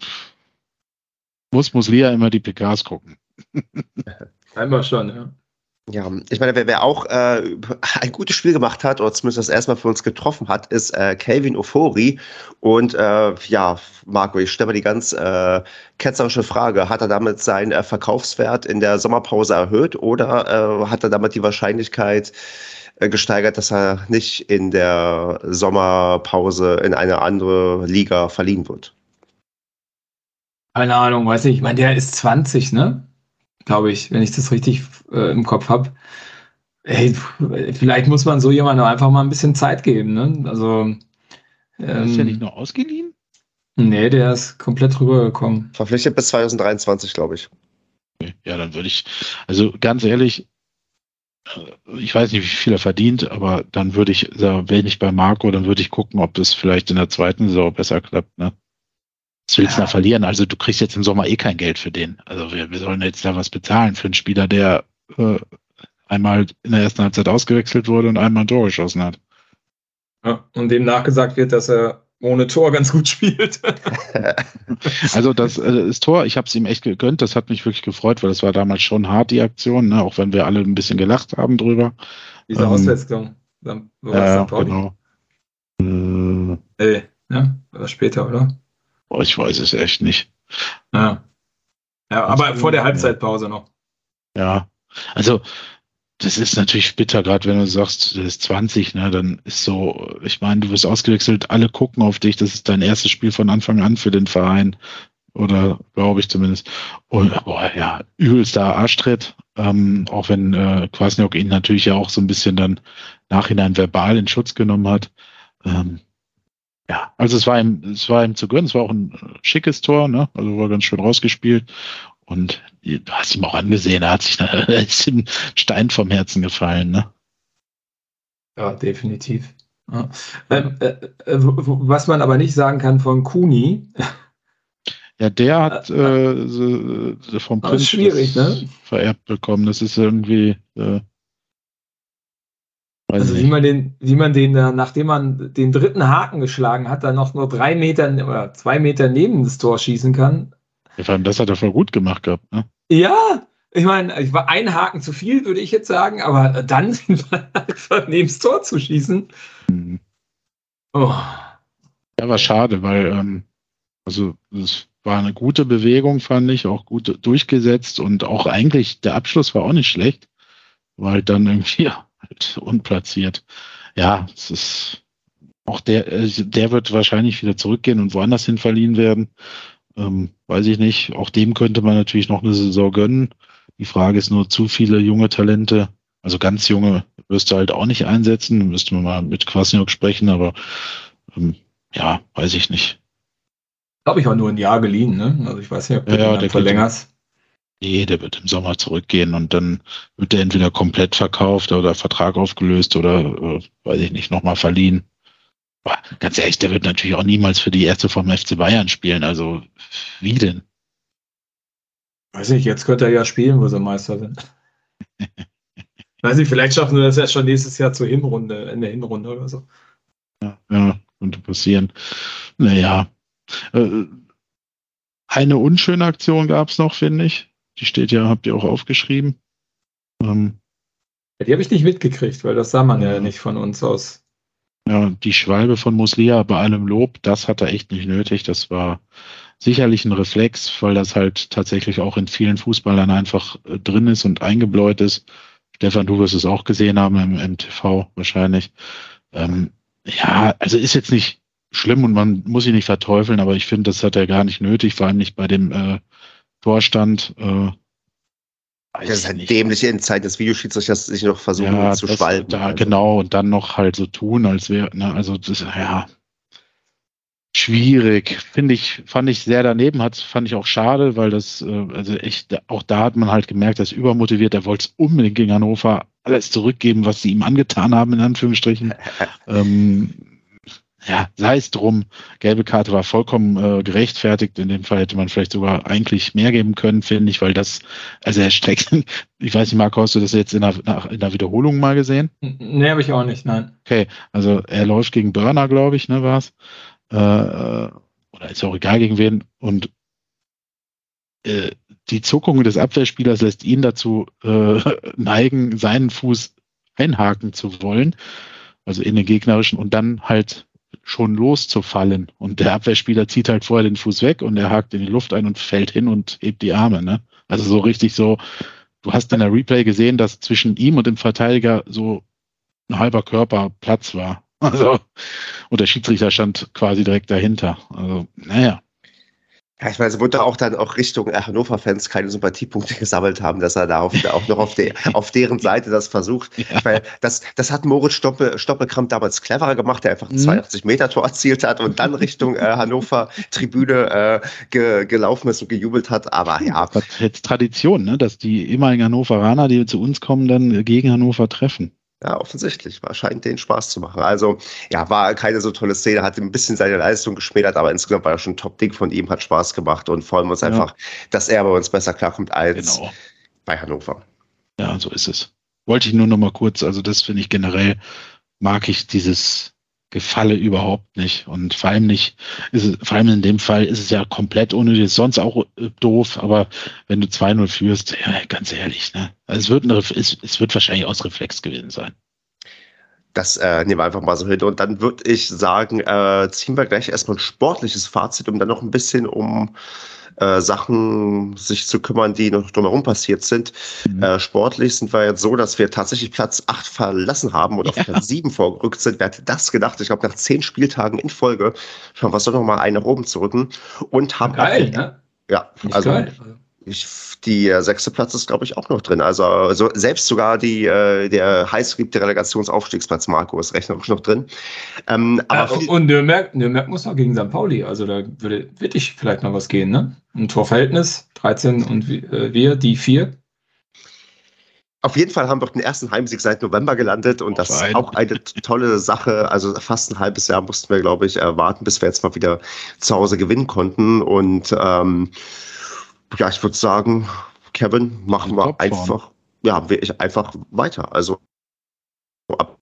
muss muss Lia immer die PKs gucken. Einmal schon, ja. Ja, ich meine, wer, wer auch äh, ein gutes Spiel gemacht hat, oder zumindest das erstmal für uns getroffen hat, ist äh, Calvin Ofori. Und äh, ja, Marco, ich stelle mal die ganz äh, ketzerische Frage. Hat er damit seinen äh, Verkaufswert in der Sommerpause erhöht oder äh, hat er damit die Wahrscheinlichkeit äh, gesteigert, dass er nicht in der Sommerpause in eine andere Liga verliehen wird? Keine Ahnung, weiß ich. Ich meine, der ist 20, ne? Glaube ich, wenn ich das richtig äh, im Kopf habe. Hey, vielleicht muss man so jemandem einfach mal ein bisschen Zeit geben, ne? Also. Ähm, ist der nicht nur ausgeliehen? Nee, der ist komplett rübergekommen. Verpflichtet bis 2023, glaube ich. Ja, dann würde ich, also ganz ehrlich, äh, ich weiß nicht, wie viel er verdient, aber dann würde ich, wenn ich bei Marco, dann würde ich gucken, ob das vielleicht in der zweiten Saison besser klappt, ne? Was willst du ja. da verlieren? Also du kriegst jetzt im Sommer eh kein Geld für den. Also wir, wir sollen jetzt da was bezahlen für einen Spieler, der äh, einmal in der ersten Halbzeit ausgewechselt wurde und einmal ein Tor geschossen hat. Ja, und dem nachgesagt wird, dass er ohne Tor ganz gut spielt. also das, äh, das Tor, ich habe es ihm echt gegönnt, das hat mich wirklich gefreut, weil das war damals schon hart, die Aktion, ne? auch wenn wir alle ein bisschen gelacht haben drüber. Diese ähm, Auswechslung. Dann, ja, genau. Äh, Ey, ja, war später, oder? Oh, ich weiß es echt nicht. Ja. Ja, aber vor der Halbzeitpause noch. Ja, also das ist natürlich bitter, gerade wenn du sagst, du bist 20, ne, dann ist so, ich meine, du wirst ausgewechselt, alle gucken auf dich, das ist dein erstes Spiel von Anfang an für den Verein. Oder glaube ich zumindest. Und boah, ja, übelster Arschtritt. Ähm, auch wenn äh, Kwasniok ihn natürlich ja auch so ein bisschen dann nachhinein verbal in Schutz genommen hat. Ähm, ja, also es war ihm, es war ihm zu gönnen, es war auch ein äh, schickes Tor, ne? Also war ganz schön rausgespielt. Und du hast ihm auch angesehen, er hat sich ist ihm Stein vom Herzen gefallen, ne? Ja, definitiv. Ja. Ähm, äh, äh was man aber nicht sagen kann von Kuni. Ja, der hat äh, äh, vom Prinz schwierig, ne? vererbt bekommen. Das ist irgendwie äh, also wie man den, wie man den, nachdem man den dritten Haken geschlagen hat, dann noch nur drei Meter oder zwei Meter neben das Tor schießen kann. Ja, vor allem das hat er voll gut gemacht gehabt, ne? Ja, ich meine, ich war ein Haken zu viel, würde ich jetzt sagen, aber dann einfach neben das Tor zu schießen. Mhm. Oh. Ja, war schade, weil ähm, also es war eine gute Bewegung, fand ich, auch gut durchgesetzt und auch eigentlich der Abschluss war auch nicht schlecht, weil halt dann irgendwie ja, halt unplatziert. Ja, es ist auch der, äh, der wird wahrscheinlich wieder zurückgehen und woanders hin verliehen werden. Ähm, weiß ich nicht. Auch dem könnte man natürlich noch eine Saison gönnen. Die Frage ist nur, zu viele junge Talente, also ganz junge, wirst du halt auch nicht einsetzen. Müsste man mal mit Kwasniok sprechen, aber ähm, ja, weiß ich nicht. Habe ich auch nur ein Jahr geliehen, ne? Also ich weiß nicht, ob du ja, den verlängerst. Nee, der wird im Sommer zurückgehen und dann wird der entweder komplett verkauft oder Vertrag aufgelöst oder, äh, weiß ich nicht, nochmal verliehen. Aber ganz ehrlich, der wird natürlich auch niemals für die erste vom FC Bayern spielen. Also, wie denn? Weiß ich, jetzt könnte er ja spielen, wo sie Meister sind. Weiß ich, vielleicht schaffen wir das ja schon nächstes Jahr zur Hinrunde, in der Hinrunde oder so. Ja, ja könnte passieren. Naja. Äh, eine unschöne Aktion gab es noch, finde ich. Die steht ja, habt ihr auch aufgeschrieben. Ähm, ja, die habe ich nicht mitgekriegt, weil das sah man ja, ja nicht von uns aus. Ja, die Schwalbe von Muslia bei allem Lob, das hat er echt nicht nötig. Das war sicherlich ein Reflex, weil das halt tatsächlich auch in vielen Fußballern einfach äh, drin ist und eingebläut ist. Stefan, du wirst es auch gesehen haben im, im TV wahrscheinlich. Ähm, ja, also ist jetzt nicht schlimm und man muss ihn nicht verteufeln, aber ich finde, das hat er gar nicht nötig, vor allem nicht bei dem äh, Torstand. Äh, das ist halt dämlich in Zeit des Videoschiedsrichters sich noch versuchen ja, zu schwalben. Da, also. Genau, und dann noch halt so tun, als wäre, ne, also das, ja, schwierig. Finde ich, fand ich sehr daneben, hat, fand ich auch schade, weil das, äh, also echt, auch da hat man halt gemerkt, er ist übermotiviert, er wollte es unbedingt gegen Hannover alles zurückgeben, was sie ihm angetan haben, in Anführungsstrichen. ähm, ja, sei es drum. Gelbe Karte war vollkommen äh, gerechtfertigt. In dem Fall hätte man vielleicht sogar eigentlich mehr geben können, finde ich, weil das, also er steckt, ich weiß nicht, Marco, hast du das jetzt in der, in der Wiederholung mal gesehen? Nee, habe ich auch nicht, nein. Okay, also er läuft gegen Burner, glaube ich, ne, war's. Äh, äh, oder ist ja auch egal gegen wen. Und äh, die Zuckung des Abwehrspielers lässt ihn dazu äh, neigen, seinen Fuß einhaken zu wollen, also in den gegnerischen und dann halt schon loszufallen. Und der Abwehrspieler zieht halt vorher den Fuß weg und er hakt in die Luft ein und fällt hin und hebt die Arme. Ne? Also so richtig so, du hast in der Replay gesehen, dass zwischen ihm und dem Verteidiger so ein halber Körper Platz war. Also, und der Schiedsrichter stand quasi direkt dahinter. Also, naja. Ja, ich weiß, wurde auch dann auch Richtung äh, Hannover-Fans keine Sympathiepunkte gesammelt haben, dass er da auf, auch noch auf, de, auf deren Seite das versucht. Ja. Weil das, das hat Moritz Stoppe, Stoppelkamp damals cleverer gemacht, der einfach ein mhm. 82 Meter Tor erzielt hat und dann Richtung äh, Hannover-Tribüne äh, ge, gelaufen ist und gejubelt hat. Aber ja. Das ist jetzt Tradition, ne? dass die ehemaligen Hannoveraner, die zu uns kommen, dann gegen Hannover treffen. Ja, offensichtlich. War, scheint den Spaß zu machen. Also, ja, war keine so tolle Szene, hat ein bisschen seine Leistung geschmälert, aber insgesamt war er schon ein Top-Ding von ihm, hat Spaß gemacht und freuen wir uns ja. einfach, dass er bei uns besser klarkommt als genau. bei Hannover. Ja, so ist es. Wollte ich nur noch mal kurz, also das finde ich generell, mag ich dieses, Gefalle überhaupt nicht. Und vor allem nicht, ist es, vor allem in dem Fall ist es ja komplett unnötig, ist sonst auch äh, doof, aber wenn du 2-0 führst, ja, ganz ehrlich, ne? Also es wird, eine, es, es wird wahrscheinlich aus Reflex gewesen sein. Das äh, nehmen wir einfach mal so hin. Und dann würde ich sagen, äh, ziehen wir gleich erstmal ein sportliches Fazit, um dann noch ein bisschen um äh, Sachen sich zu kümmern, die noch drumherum passiert sind. Mhm. Äh, sportlich sind wir jetzt so, dass wir tatsächlich Platz 8 verlassen haben und ja. auf Platz 7 vorgerückt sind. Wer hätte das gedacht? Ich glaube, nach 10 Spieltagen in Folge schauen wir es doch noch mal einen nach oben zu rücken. Und haben geil, ne? Ja, also geil. Ich, die äh, sechste Platz ist, glaube ich, auch noch drin. Also, also selbst sogar die, äh, der heißgeliebte Relegationsaufstiegsplatz Marco ist rechnerisch noch drin. Ähm, aber äh, und Nürnberg, Nürnberg muss auch gegen St. Pauli. Also da würde wirklich vielleicht noch was gehen. Ne? Ein Torverhältnis, 13 und äh, wir, die vier. Auf jeden Fall haben wir den ersten Heimsieg seit November gelandet und oh, das ist auch eine tolle Sache. Also fast ein halbes Jahr mussten wir, glaube ich, erwarten, bis wir jetzt mal wieder zu Hause gewinnen konnten. Und ähm, ja, ich würde sagen, Kevin, machen wir einfach, ja, einfach weiter. Also ab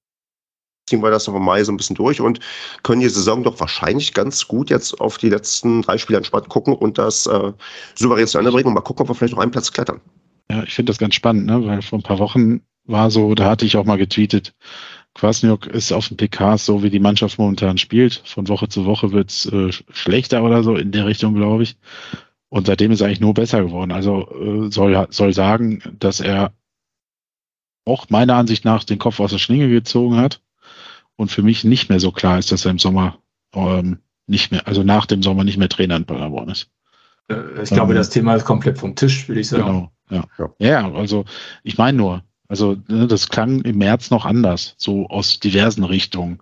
ziehen wir das noch im Mai so ein bisschen durch und können die Saison doch wahrscheinlich ganz gut jetzt auf die letzten drei Spiele entspannt gucken und das äh, souverän zu Ende bringen und mal gucken, ob wir vielleicht noch einen Platz klettern. Ja, ich finde das ganz spannend, ne? weil vor ein paar Wochen war so, da hatte ich auch mal getweetet, Kwasniok ist auf dem PK so, wie die Mannschaft momentan spielt. Von Woche zu Woche wird's äh, schlechter oder so in der Richtung, glaube ich. Und seitdem ist er eigentlich nur besser geworden. Also äh, soll, soll sagen, dass er auch meiner Ansicht nach den Kopf aus der Schlinge gezogen hat und für mich nicht mehr so klar ist, dass er im Sommer ähm, nicht mehr, also nach dem Sommer nicht mehr Trainer in Paderborn ist. Äh, ich glaube, ähm, das Thema ist komplett vom Tisch, würde ich sagen. Genau, ja. Ja, also ich meine nur, also ne, das klang im März noch anders, so aus diversen Richtungen.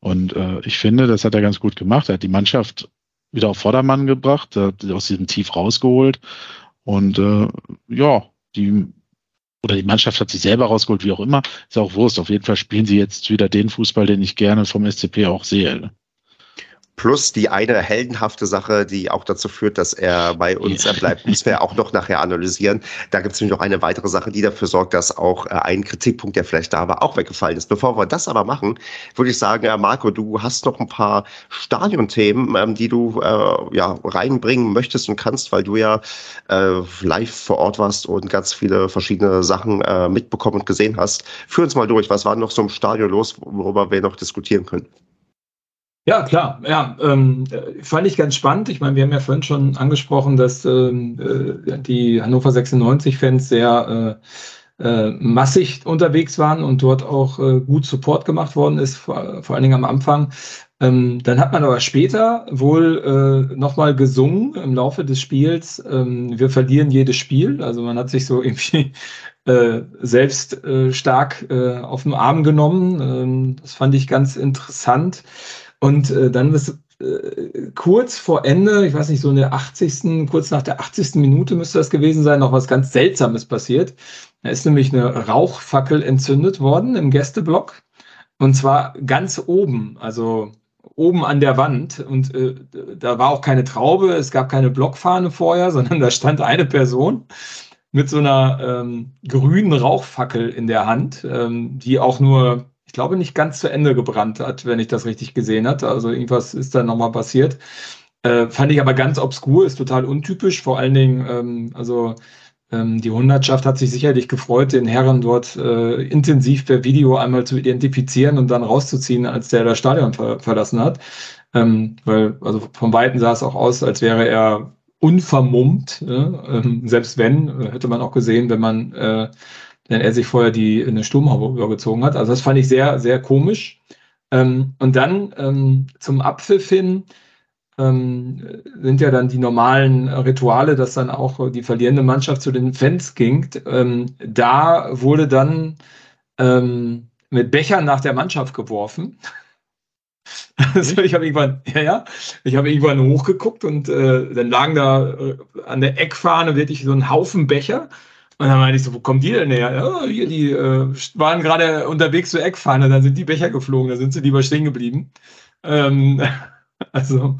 Und äh, ich finde, das hat er ganz gut gemacht. Er hat die Mannschaft wieder auf Vordermann gebracht, aus diesem Tief rausgeholt. Und äh, ja, die oder die Mannschaft hat sich selber rausgeholt, wie auch immer. Ist auch Wurst. Auf jeden Fall spielen sie jetzt wieder den Fußball, den ich gerne vom SCP auch sehe. Plus die eine heldenhafte Sache, die auch dazu führt, dass er bei uns ja. bleibt, müssen wir auch noch nachher analysieren. Da gibt es nämlich noch eine weitere Sache, die dafür sorgt, dass auch äh, ein Kritikpunkt, der vielleicht da war, auch weggefallen ist. Bevor wir das aber machen, würde ich sagen, äh, Marco, du hast noch ein paar Stadionthemen, ähm, die du äh, ja reinbringen möchtest und kannst, weil du ja äh, live vor Ort warst und ganz viele verschiedene Sachen äh, mitbekommen und gesehen hast. Führ uns mal durch. Was war noch so im Stadion los, worüber wir noch diskutieren können? Ja, klar. Ja, ähm, fand ich ganz spannend. Ich meine, wir haben ja vorhin schon angesprochen, dass ähm, äh, die Hannover 96-Fans sehr äh, äh, massig unterwegs waren und dort auch äh, gut Support gemacht worden ist, vor, vor allen Dingen am Anfang. Ähm, dann hat man aber später wohl äh, nochmal gesungen im Laufe des Spiels. Ähm, wir verlieren jedes Spiel. Also man hat sich so irgendwie äh, selbst äh, stark äh, auf den Arm genommen. Ähm, das fand ich ganz interessant. Und äh, dann bis äh, kurz vor Ende, ich weiß nicht, so in der 80., kurz nach der 80. Minute müsste das gewesen sein, noch was ganz Seltsames passiert. Da ist nämlich eine Rauchfackel entzündet worden im Gästeblock. Und zwar ganz oben, also oben an der Wand. Und äh, da war auch keine Traube, es gab keine Blockfahne vorher, sondern da stand eine Person mit so einer ähm, grünen Rauchfackel in der Hand, ähm, die auch nur glaube, nicht ganz zu Ende gebrannt hat, wenn ich das richtig gesehen hatte. Also irgendwas ist da nochmal passiert. Äh, fand ich aber ganz obskur, ist total untypisch. Vor allen Dingen, ähm, also ähm, die Hundertschaft hat sich sicherlich gefreut, den Herren dort äh, intensiv per Video einmal zu identifizieren und dann rauszuziehen, als der das Stadion ver verlassen hat. Ähm, weil, also vom Weiten sah es auch aus, als wäre er unvermummt. Ne? Ähm, selbst wenn, äh, hätte man auch gesehen, wenn man, äh, wenn er sich vorher die eine Sturmhaube übergezogen hat. Also das fand ich sehr, sehr komisch. Ähm, und dann ähm, zum Abpfiff hin ähm, sind ja dann die normalen Rituale, dass dann auch die verlierende Mannschaft zu den Fans ging. Ähm, da wurde dann ähm, mit Bechern nach der Mannschaft geworfen. Also ich habe irgendwann, ja, ja, ich habe irgendwann hochgeguckt und äh, dann lagen da äh, an der Eckfahne wirklich so ein Haufen Becher. Und dann meinte ich so, wo kommen die denn her? Ja, hier, die äh, waren gerade unterwegs zur Eckfahne, dann sind die Becher geflogen, da sind sie lieber stehen geblieben. Ähm, also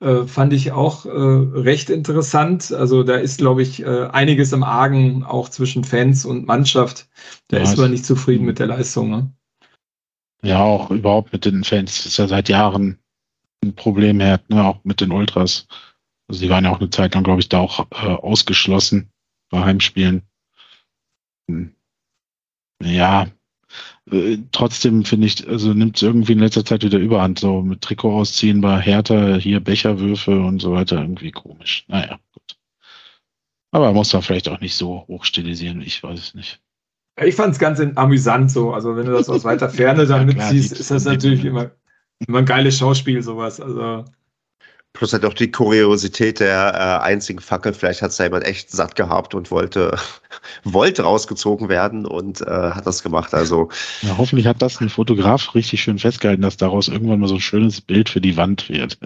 äh, fand ich auch äh, recht interessant. Also da ist, glaube ich, äh, einiges im Argen auch zwischen Fans und Mannschaft. Da ja, ist man nicht zufrieden mit der Leistung. Ne? Ja, auch überhaupt mit den Fans ist ja seit Jahren ein Problem her, ne? auch mit den Ultras. Also die waren ja auch eine Zeit lang, glaube ich, da auch äh, ausgeschlossen bei Heimspielen. Hm. Ja, äh, trotzdem finde ich, also nimmt es irgendwie in letzter Zeit wieder überhand, so mit Trikot ausziehen bei Hertha, hier Becherwürfe und so weiter, irgendwie komisch. Naja, gut. Aber muss man vielleicht auch nicht so hochstilisieren, ich weiß es nicht. Ich fand es ganz amüsant so. Also wenn du das aus weiter Ferne dann ja, mitziehst, ist das natürlich immer, immer ein geiles Schauspiel, sowas. Also Plus halt auch die Kuriosität der äh, einzigen Fackel. Vielleicht hat es da jemand echt satt gehabt und wollte, wollte rausgezogen werden und äh, hat das gemacht. Also ja, hoffentlich hat das ein Fotograf richtig schön festgehalten, dass daraus irgendwann mal so ein schönes Bild für die Wand wird.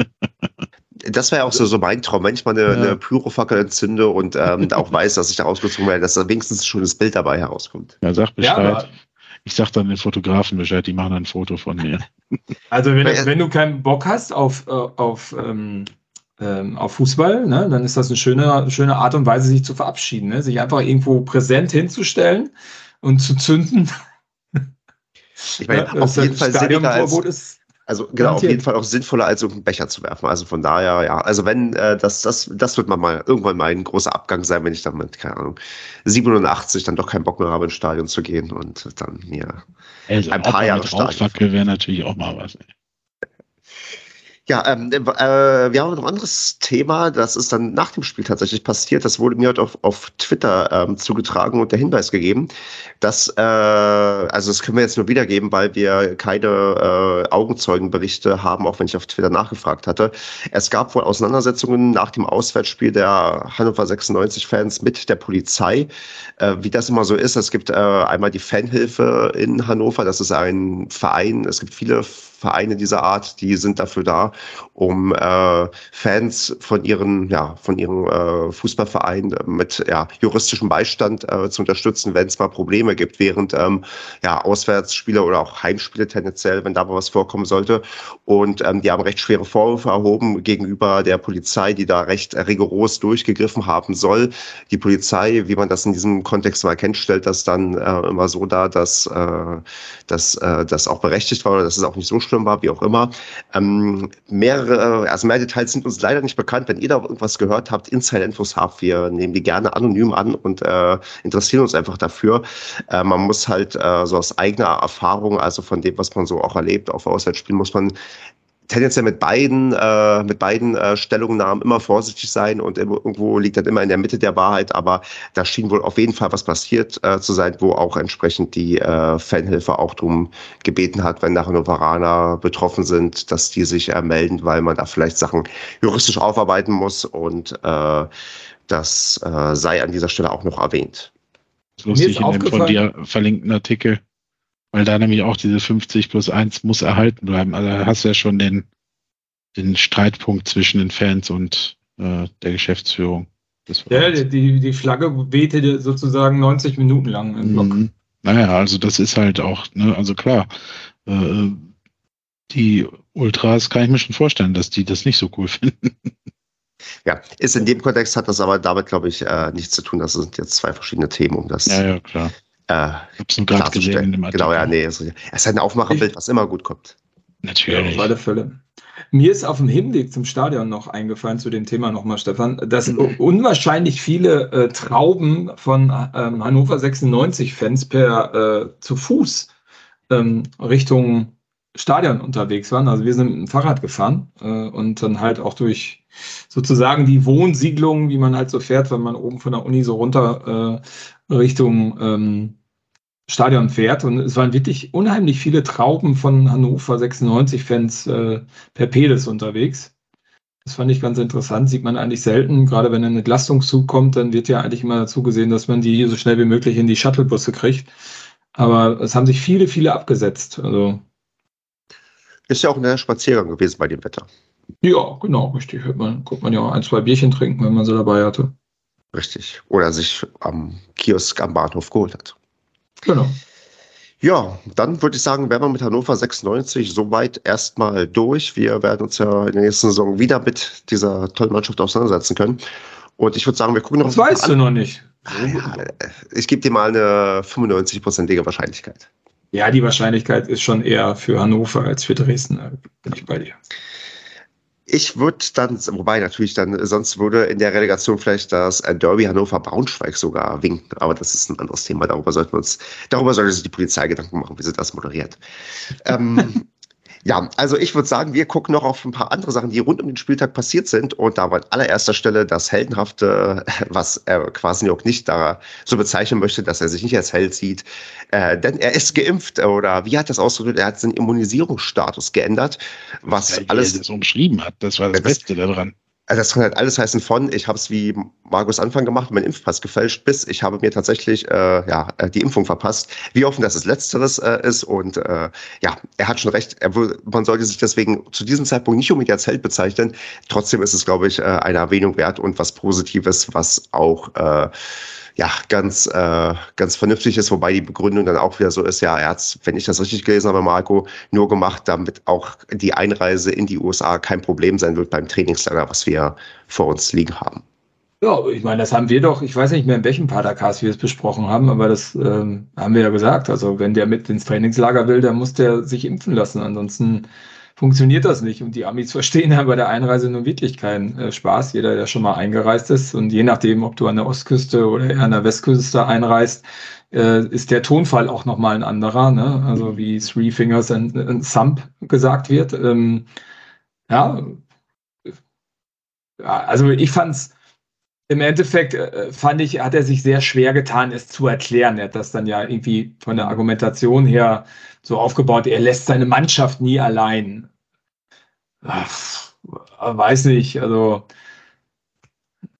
das wäre auch so, so mein Traum, wenn ich mal eine, ja. eine Pyrofackel entzünde und ähm, auch weiß, dass ich da rausgezogen werde, dass da wenigstens ein schönes Bild dabei herauskommt. Ja, sag Bescheid. Ja, ich sag dann den Fotografen Bescheid, die machen ein Foto von mir. Also wenn, wenn du keinen Bock hast auf, äh, auf, ähm, ähm, auf Fußball, ne, dann ist das eine schöne, schöne Art und Weise, sich zu verabschieden. Ne? Sich einfach irgendwo präsent hinzustellen und zu zünden. Ich meine, ja, auf jeden Fall sinniger als, ist also genau, auf jeden Fall auch sinnvoller, als irgendeinen Becher zu werfen. Also von daher, ja, also wenn, äh, das, das, das wird man mal irgendwann mal ein großer Abgang sein, wenn ich dann mit, keine Ahnung, 87 dann doch keinen Bock mehr habe, ins Stadion zu gehen und dann mir also ein paar Jahre Stadion. wäre natürlich auch mal was. Ey. Ja, ähm, äh, wir haben noch ein anderes Thema, das ist dann nach dem Spiel tatsächlich passiert. Das wurde mir heute auf, auf Twitter ähm, zugetragen und der Hinweis gegeben, dass, äh, also das können wir jetzt nur wiedergeben, weil wir keine äh, Augenzeugenberichte haben, auch wenn ich auf Twitter nachgefragt hatte. Es gab wohl Auseinandersetzungen nach dem Auswärtsspiel der Hannover 96-Fans mit der Polizei. Äh, wie das immer so ist, es gibt äh, einmal die Fanhilfe in Hannover, das ist ein Verein, es gibt viele Vereine dieser Art, die sind dafür da, um äh, Fans von ihren, ja, von ihren äh, Fußballvereinen mit ja, juristischem Beistand äh, zu unterstützen, wenn es mal Probleme gibt, während ähm, ja, Auswärtsspiele oder auch Heimspiele tendenziell, wenn da mal was vorkommen sollte. Und ähm, die haben recht schwere Vorwürfe erhoben gegenüber der Polizei, die da recht rigoros durchgegriffen haben soll. Die Polizei, wie man das in diesem Kontext mal kennt, stellt das dann äh, immer so dar, dass, äh, dass äh, das auch berechtigt war oder dass es auch nicht so schlimm war, wie auch immer. Ähm, mehrere, also mehr Details sind uns leider nicht bekannt. Wenn ihr da irgendwas gehört habt, Inside-Infos habt, wir nehmen die gerne anonym an und äh, interessieren uns einfach dafür. Äh, man muss halt äh, so aus eigener Erfahrung, also von dem, was man so auch erlebt auf Auswärtsspielen, muss man tendenziell mit beiden, äh, mit beiden äh, Stellungnahmen immer vorsichtig sein und irgendwo liegt dann immer in der Mitte der Wahrheit, aber da schien wohl auf jeden Fall was passiert äh, zu sein, wo auch entsprechend die äh, Fanhilfe auch darum gebeten hat, wenn nachher Hannoveraner betroffen sind, dass die sich äh, melden, weil man da vielleicht Sachen juristisch aufarbeiten muss und äh, das äh, sei an dieser Stelle auch noch erwähnt. Lustig in dem von dir verlinkten Artikel weil da nämlich auch diese 50 plus 1 muss erhalten bleiben. Also da hast du ja schon den, den Streitpunkt zwischen den Fans und äh, der Geschäftsführung. Ja, die, die Flagge wehte sozusagen 90 Minuten lang im Block. Mhm. Naja, also das ist halt auch, ne, also klar, äh, die Ultras kann ich mir schon vorstellen, dass die das nicht so cool finden. Ja, ist in dem Kontext hat das aber damit, glaube ich, äh, nichts zu tun. Das sind jetzt zwei verschiedene Themen, um das ja, ja, klar. Äh, ich habe gerade gesehen. Genau, ja, nee. Es ist ein Aufmacherbild, was immer gut kommt. Natürlich. Ja, auf alle Fälle. Mir ist auf dem Hinweg zum Stadion noch eingefallen zu dem Thema nochmal, Stefan, dass mhm. unwahrscheinlich viele äh, Trauben von ähm, Hannover 96-Fans per äh, zu Fuß ähm, Richtung Stadion unterwegs waren. Also wir sind mit dem Fahrrad gefahren äh, und dann halt auch durch sozusagen die Wohnsiedlungen, wie man halt so fährt, wenn man oben von der Uni so runter äh, Richtung ähm, Stadion fährt. Und es waren wirklich unheimlich viele Trauben von Hannover 96-Fans äh, per Pedes unterwegs. Das fand ich ganz interessant, sieht man eigentlich selten. Gerade wenn ein Entlastungszug kommt, dann wird ja eigentlich immer dazu gesehen, dass man die so schnell wie möglich in die Shuttlebusse kriegt. Aber es haben sich viele, viele abgesetzt. Also ist ja auch ein Spaziergang gewesen bei dem Wetter. Ja, genau, richtig. Hört man, guckt man ja auch ein, zwei Bierchen trinken, wenn man sie dabei hatte. Richtig. Oder sich am Kiosk am Bahnhof geholt hat. Genau. Ja, dann würde ich sagen, wären wir mit Hannover 96 soweit erstmal durch. Wir werden uns ja in der nächsten Saison wieder mit dieser tollen Mannschaft auseinandersetzen können. Und ich würde sagen, wir gucken noch. Das weißt du noch nicht. Ja, ich gebe dir mal eine 95-prozentige Wahrscheinlichkeit. Ja, die Wahrscheinlichkeit ist schon eher für Hannover als für Dresden. Da bin ich bei dir. Ich würde dann, wobei natürlich dann, sonst würde in der Relegation vielleicht das Derby Hannover Braunschweig sogar winken, aber das ist ein anderes Thema. Darüber sollten wir uns, darüber sollte sich die Polizei Gedanken machen, wie sie das moderiert. ähm, Ja, also ich würde sagen, wir gucken noch auf ein paar andere Sachen, die rund um den Spieltag passiert sind. Und da war an allererster Stelle das Heldenhafte, was er quasi auch nicht da so bezeichnen möchte, dass er sich nicht als Held sieht. Äh, denn er ist geimpft oder wie hat das ausgedrückt? Er hat seinen Immunisierungsstatus geändert, was ja, alles. Er das umschrieben hat, das war das, das Beste daran. Also das kann halt alles heißen von, ich habe es wie Markus Anfang gemacht, meinen Impfpass gefälscht, bis ich habe mir tatsächlich äh, ja, äh, die Impfung verpasst. Wie offen das das Letzteres äh, ist und äh, ja, er hat schon recht, er, man sollte sich deswegen zu diesem Zeitpunkt nicht unbedingt als Held bezeichnen. Trotzdem ist es, glaube ich, äh, eine Erwähnung wert und was Positives, was auch äh, ja, ganz, äh, ganz vernünftig ist, wobei die Begründung dann auch wieder so ist, ja, er hat wenn ich das richtig gelesen habe, Marco, nur gemacht, damit auch die Einreise in die USA kein Problem sein wird beim Trainingslager, was wir vor uns liegen haben. Ja, ich meine, das haben wir doch, ich weiß nicht mehr, in welchem Padercast wir es besprochen haben, aber das ähm, haben wir ja gesagt. Also wenn der mit ins Trainingslager will, dann muss der sich impfen lassen. Ansonsten funktioniert das nicht. Und die Amis verstehen ja bei der Einreise nun wirklich keinen äh, Spaß. Jeder, der schon mal eingereist ist und je nachdem, ob du an der Ostküste oder eher an der Westküste einreist, äh, ist der Tonfall auch nochmal ein anderer. Ne? Also wie Three Fingers and, and Thumb gesagt wird. Ähm, ja, also ich fand's im Endeffekt äh, fand ich, hat er sich sehr schwer getan, es zu erklären. Er hat das dann ja irgendwie von der Argumentation her so aufgebaut, er lässt seine Mannschaft nie allein. Ach, weiß nicht, also.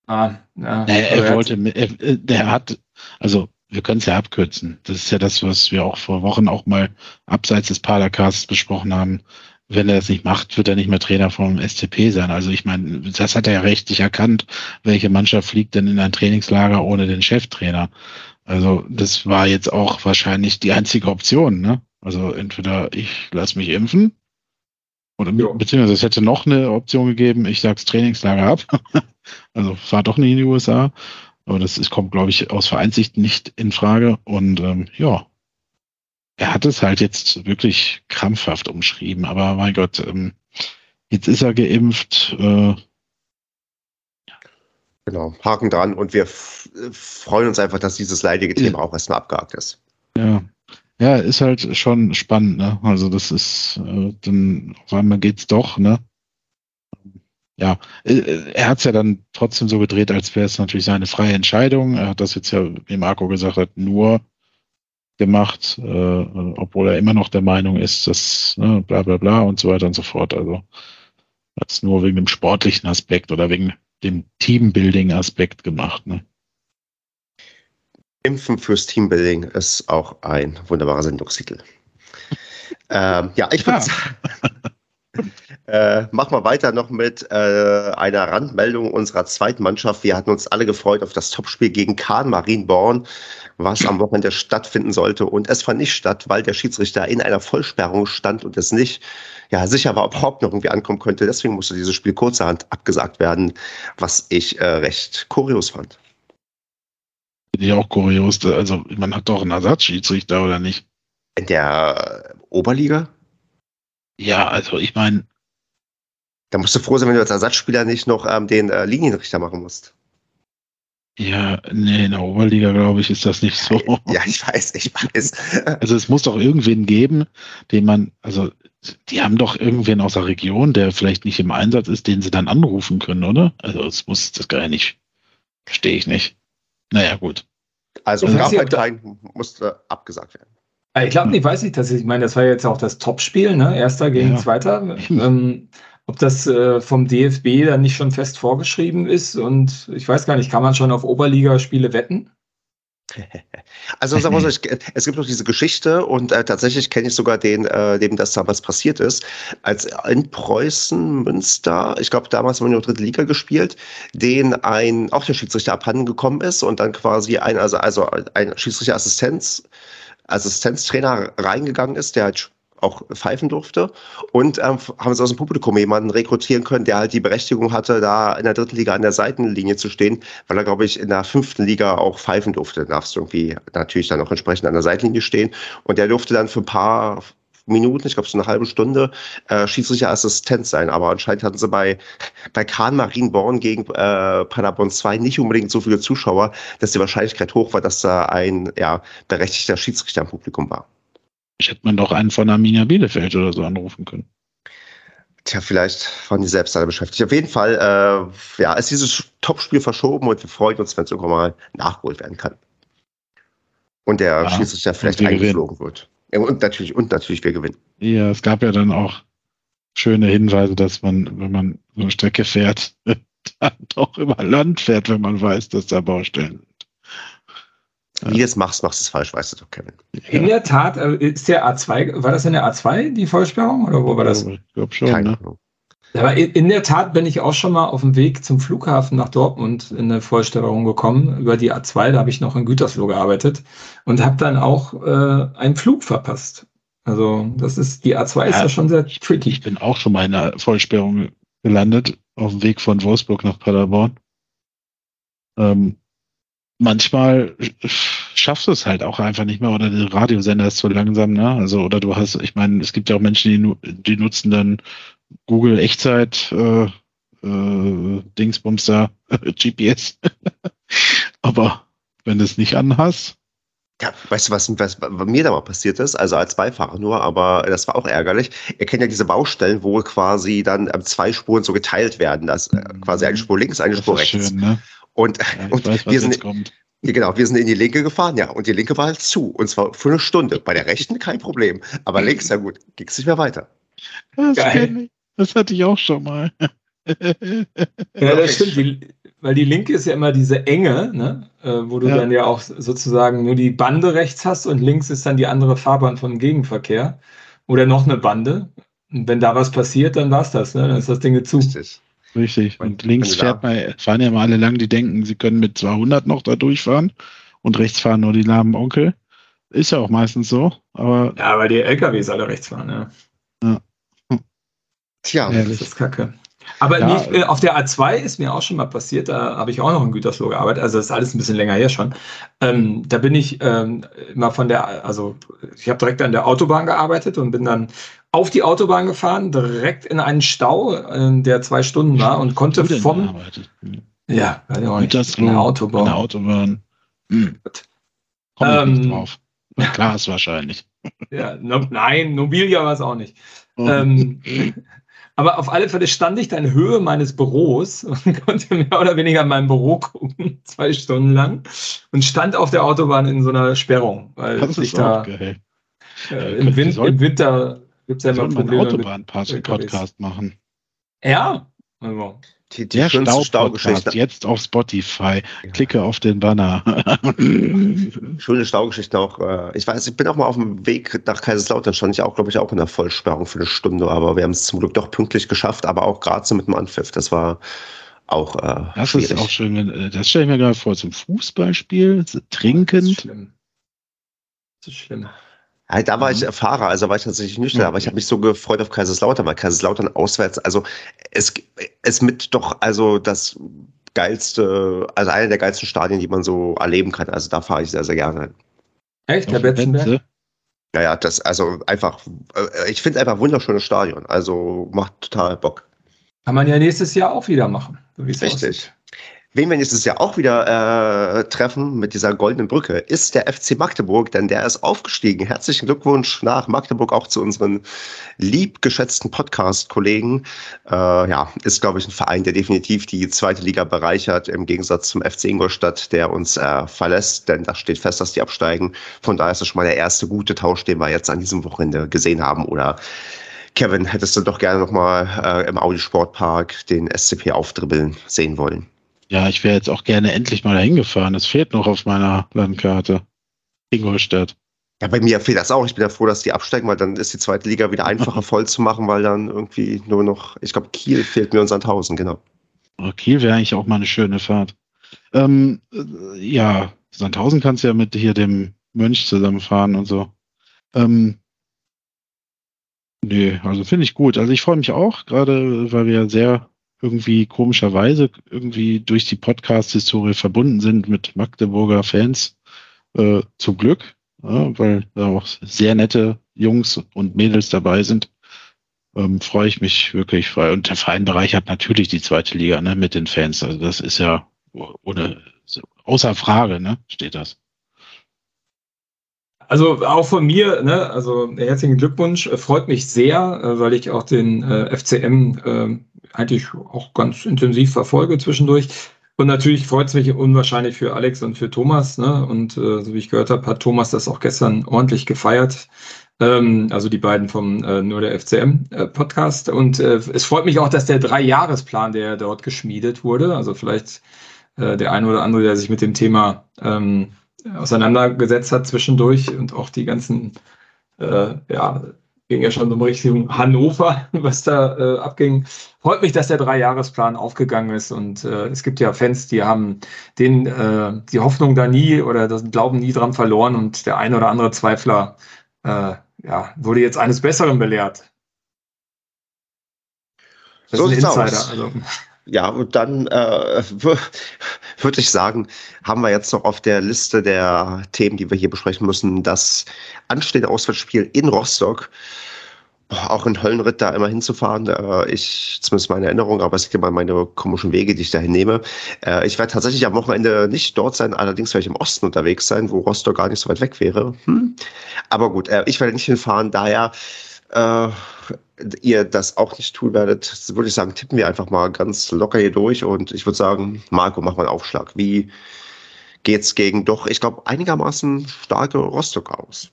Ah, ja, naja, er wollte, er, der hat, also wir können es ja abkürzen. Das ist ja das, was wir auch vor Wochen auch mal abseits des Padercasts besprochen haben wenn er das nicht macht, wird er nicht mehr Trainer vom SCP sein. Also ich meine, das hat er ja rechtlich erkannt. Welche Mannschaft fliegt denn in ein Trainingslager ohne den Cheftrainer? Also das war jetzt auch wahrscheinlich die einzige Option. Ne? Also entweder ich lasse mich impfen oder ja. beziehungsweise es hätte noch eine Option gegeben, ich sag's Trainingslager ab. also fahr doch nicht in die USA. Aber das ist, kommt, glaube ich, aus Vereinssicht nicht in Frage. Und ähm, ja, er hat es halt jetzt wirklich krampfhaft umschrieben, aber mein Gott, ähm, jetzt ist er geimpft. Äh, genau, Haken dran und wir freuen uns einfach, dass dieses leidige Thema auch erstmal abgehakt ist. Ja. Ja, ist halt schon spannend, ne? Also das ist, äh, dann auf einmal geht's doch, ne? Ja, äh, er hat es ja dann trotzdem so gedreht, als wäre es natürlich seine freie Entscheidung. Er hat das jetzt ja, wie Marco gesagt hat, nur gemacht, äh, obwohl er immer noch der Meinung ist, dass ne, bla bla bla und so weiter und so fort. Also hat es nur wegen dem sportlichen Aspekt oder wegen dem Teambuilding-Aspekt gemacht. Ne? Impfen fürs Teambuilding ist auch ein wunderbarer Sendungstitel. ähm, ja, ich würde Äh, machen wir weiter noch mit äh, einer Randmeldung unserer zweiten Mannschaft. Wir hatten uns alle gefreut auf das Topspiel gegen Kahn Marienborn, was am Wochenende stattfinden sollte. Und es fand nicht statt, weil der Schiedsrichter in einer Vollsperrung stand und es nicht ja, sicher war, ob überhaupt noch irgendwie ankommen könnte. Deswegen musste dieses Spiel kurzerhand abgesagt werden, was ich äh, recht kurios fand. Finde ich auch kurios. Also man hat doch einen Ersatzschiedsrichter, oder nicht? In der Oberliga? Ja, also ich meine, Da musst du froh sein, wenn du als Ersatzspieler nicht noch ähm, den äh, Linienrichter machen musst. Ja, nee, in der Oberliga, glaube ich, ist das nicht so. Ja, ich weiß, ich weiß. Also es muss doch irgendwen geben, den man, also die haben doch irgendwen aus der Region, der vielleicht nicht im Einsatz ist, den sie dann anrufen können, oder? Also es muss das gar nicht. Verstehe ich nicht. Naja, gut. Also Ich gab halt keinen, musste abgesagt werden. Ah, Ich glaube, ich weiß nicht, dass ich, ich meine, das war jetzt auch das Topspiel, ne? Erster gegen Ja. Zweiter. Ähm, ob das äh, vom DFB dann nicht schon fest vorgeschrieben ist und ich weiß gar nicht, kann man schon auf Oberligaspiele wetten? Also sagen wir so, ich, es gibt noch diese Geschichte und äh, tatsächlich kenne ich sogar den, äh, dem das damals passiert ist, als in Preußen, Münster, ich glaube damals haben wir nur dritte Liga gespielt, den ein, auch der Schiedsrichter abhanden gekommen ist und dann quasi ein, also, also ein Schiedsrichterassistenz, Assistenztrainer reingegangen ist, der halt auch pfeifen durfte. Und ähm, haben sie aus dem Publikum jemanden rekrutieren können, der halt die Berechtigung hatte, da in der dritten Liga an der Seitenlinie zu stehen, weil er, glaube ich, in der fünften Liga auch pfeifen durfte. Da darfst du irgendwie natürlich dann auch entsprechend an der Seitenlinie stehen. Und der durfte dann für ein paar Minuten, ich glaube so eine halbe Stunde, äh, Schiedsrichterassistent sein. Aber anscheinend hatten sie bei, bei Kahn Marienborn gegen äh, Paderborn 2 nicht unbedingt so viele Zuschauer, dass die Wahrscheinlichkeit hoch war, dass da ein ja, berechtigter Schiedsrichter im Publikum war. Ich hätte man doch einen von Arminia Bielefeld oder so anrufen können. Tja, vielleicht waren die selbst alle beschäftigt. Auf jeden Fall, äh, ja, ist dieses Topspiel verschoben und wir freuen uns, wenn es irgendwann mal nachgeholt werden kann. Und der Ja, Schiedsrichter vielleicht eingeflogen wird. Ja, und natürlich, und natürlich wir gewinnen. Ja, es gab ja dann auch schöne Hinweise, dass man, wenn man so eine Strecke fährt, dann doch über Land fährt, wenn man weiß, dass da Baustellen. Wie du es machst, machst du es falsch, weißt du doch, Kevin. In der Tat, äh, ist der A2, war das in der A2, die Vollsperrung, oder wo war das? Ich glaube schon, Keine ne? Ahnung. Aber in der Tat bin ich auch schon mal auf dem Weg zum Flughafen nach Dortmund in eine Vollstellung gekommen über die A2. Da habe ich noch in Gütersloh gearbeitet und habe dann auch äh, einen Flug verpasst. Also das ist die A2 ist Ja, ja schon sehr tricky. Ich bin auch schon mal in einer Vollsperrung gelandet, auf dem Weg von Wolfsburg nach Paderborn. Ähm, manchmal schaffst du es halt auch einfach nicht mehr oder der Radiosender ist zu langsam, ne? Also, oder du hast, ich meine, es gibt ja auch Menschen, die, die nutzen dann Google Echtzeit, äh, äh, Dingsbums da, GPS. Aber wenn du es nicht anhast, Ja, weißt du, was, was bei mir da mal passiert ist? Also als Beifahrer nur, aber das war auch ärgerlich. Ihr kennt ja diese Baustellen, wo quasi dann ähm, zwei Spuren so geteilt werden. Das äh, quasi eine Spur links, eine das Spur rechts. schön, ne? Und, Ja, ich und weiß, was wir sind jetzt kommt. Ja, genau, wir sind in die linke gefahren, ja. Und die linke war halt zu. Und zwar für eine Stunde. Bei der rechten kein Problem. Aber links, ja gut, ging's nicht mehr weiter. Das, ich. das hatte ich auch schon mal. Ja, das stimmt, die, weil die linke ist ja immer diese enge, ne? äh, wo du Ja. dann ja auch sozusagen nur die Bande rechts hast und links ist dann die andere Fahrbahn vom Gegenverkehr oder noch eine Bande. Und wenn da was passiert, dann war's das, ne? dann ist das Ding zu. Richtig. Richtig. Und Und links fährt man, fahren ja mal alle lang, die denken, sie können mit 200 noch da durchfahren. Und rechts fahren nur die lahmen Onkel. Ist ja auch meistens so. Aber Ja, weil die LKWs alle rechts fahren, ja. Tja, Ehrlich. Das ist kacke. Aber Ja. nicht, äh, auf der A2 ist mir auch schon mal passiert, da habe ich auch noch in Gütersloh gearbeitet, also das ist alles ein bisschen länger her schon. Ähm, da bin ich ähm, immer von der, also ich habe direkt an der Autobahn gearbeitet und bin dann auf die Autobahn gefahren, direkt in einen Stau, der zwei Stunden war und konnte vom, ja, weiß ich auch nicht, der An Autobahn. der Autobahn. Hm. Komm Ähm, drauf. Na klar, ist wahrscheinlich. Ja, no, nein, Nobilia war es auch nicht. Oh. Ähm, aber auf alle Fälle stand ich dann in Höhe meines Büros und konnte mehr oder weniger in meinem Büro gucken, zwei Stunden lang, und stand auf der Autobahn in so einer Sperrung, weil das ich da äh, im, Win im Winter gibt es ja immer sollten mal einen Probleme. Mit, Autobahn-Podcast machen. ja, also, die, die Der schönste Stau-Podcast Staugeschichte. jetzt auf Spotify. Klicke auf den Banner. Schöne Staugeschichte auch. Äh, ich weiß, ich bin auch mal auf dem Weg nach Kaiserslautern, stand ich auch, glaube ich, auch in der Vollsperrung für eine Stunde, aber wir haben es zum Glück doch pünktlich geschafft, aber auch gerade so mit dem Anpfiff. Das war auch äh, Das schwierig. ist auch schön, äh, das stelle ich mir gerade vor, zum Fußballspiel, so das ist trinkend. schlimm. Das ist schlimm. Da war ich Mhm. Fahrer, also war ich tatsächlich nüchtern, aber ich habe mich so gefreut auf Kaiserslautern, weil Kaiserslautern auswärts, also es ist mit doch also das geilste, also eine der geilsten Stadien, die man so erleben kann. Also da fahre ich sehr, sehr gerne hin. Echt, dem Betzenberg? Betze. Ja, ja, das, also einfach, äh, ich finde es einfach ein wunderschönes Stadion. Also macht total Bock. Kann man ja nächstes Jahr auch wieder machen. So Richtig. Aussieht. Wen wir nächstes Jahr auch wieder äh, treffen mit dieser goldenen Brücke, ist der FC Magdeburg, denn der ist aufgestiegen. Herzlichen Glückwunsch nach Magdeburg auch zu unseren liebgeschätzten Podcast-Kollegen. Äh, ja, ist, glaube ich, ein Verein, der definitiv die zweite Liga bereichert, im Gegensatz zum FC Ingolstadt, der uns äh, verlässt, denn da steht fest, dass die absteigen. Von daher ist das schon mal der erste gute Tausch, den wir jetzt an diesem Wochenende gesehen haben. Oder Kevin, hättest du doch gerne nochmal äh, im Audi Sportpark den SCP aufdribbeln sehen wollen? Ja, ich wäre jetzt auch gerne endlich mal dahin gefahren. Das fehlt noch auf meiner Landkarte. Ingolstadt. Ja, bei mir fehlt das auch. Ich bin ja froh, dass die absteigen, weil dann ist die zweite Liga wieder einfacher voll zu machen, weil dann irgendwie nur noch, ich glaube, Kiel fehlt mir an 1000, genau. Oh, Kiel wäre eigentlich auch mal eine schöne Fahrt. Ähm, äh, ja, Sandhausen kannst du ja mit hier dem Mönch zusammenfahren und so. Ähm, nee, also finde ich gut. Also ich freue mich auch, gerade weil wir ja sehr irgendwie komischerweise irgendwie durch die Podcast-Historie verbunden sind mit Magdeburger Fans. Äh, zum Glück, ja, weil da auch sehr nette Jungs und Mädels dabei sind. Ähm, freue ich mich wirklich frei. Und der Verein bereichert natürlich die zweite Liga ne, mit den Fans. Also das ist ja ohne außer Frage, ne, steht das. Also auch von mir, ne, also herzlichen Glückwunsch, freut mich sehr, äh, weil ich auch den äh, FCM äh, eigentlich auch ganz intensiv verfolge zwischendurch. Und natürlich freut es mich unwahrscheinlich für Alex und für Thomas. Ne? Und äh, so wie ich gehört habe, hat Thomas das auch gestern ordentlich gefeiert. Ähm, also die beiden vom äh, Nur der FCM äh, Podcast. Und äh, es freut mich auch, dass der Drei-Jahres-Plan, der dort geschmiedet wurde, also vielleicht äh, der eine oder andere, der sich mit dem Thema ähm, auseinandergesetzt hat zwischendurch und auch die ganzen äh, ja, ging ja schon so Richtung Hannover, was da äh, abging. Freut mich, dass der Dreijahresplan aufgegangen ist und äh, es gibt ja Fans, die haben den, äh, die Hoffnung da nie oder das Glauben nie dran verloren und der ein oder andere Zweifler äh, ja, wurde jetzt eines Besseren belehrt. Das so ist ein Insider. Also. Ja, und dann äh, würde ich sagen, haben wir jetzt noch auf der Liste der Themen, die wir hier besprechen müssen, das anstehende Auswärtsspiel in Rostock. Auch in Höllenritt da immer hinzufahren, äh, ich, zumindest meine Erinnerung, aber es gibt immer meine komischen Wege, die ich dahin nehme. Äh, ich werde tatsächlich am Wochenende nicht dort sein, allerdings werde ich im Osten unterwegs sein, wo Rostock gar nicht so weit weg wäre. Hm. Aber gut, äh, ich werde nicht hinfahren, daher ihr das auch nicht tun werdet, würde ich sagen, tippen wir einfach mal ganz locker hier durch und ich würde sagen, Marco, mach mal einen Aufschlag. Wie geht's gegen doch, ich glaube, einigermaßen starke Rostock aus?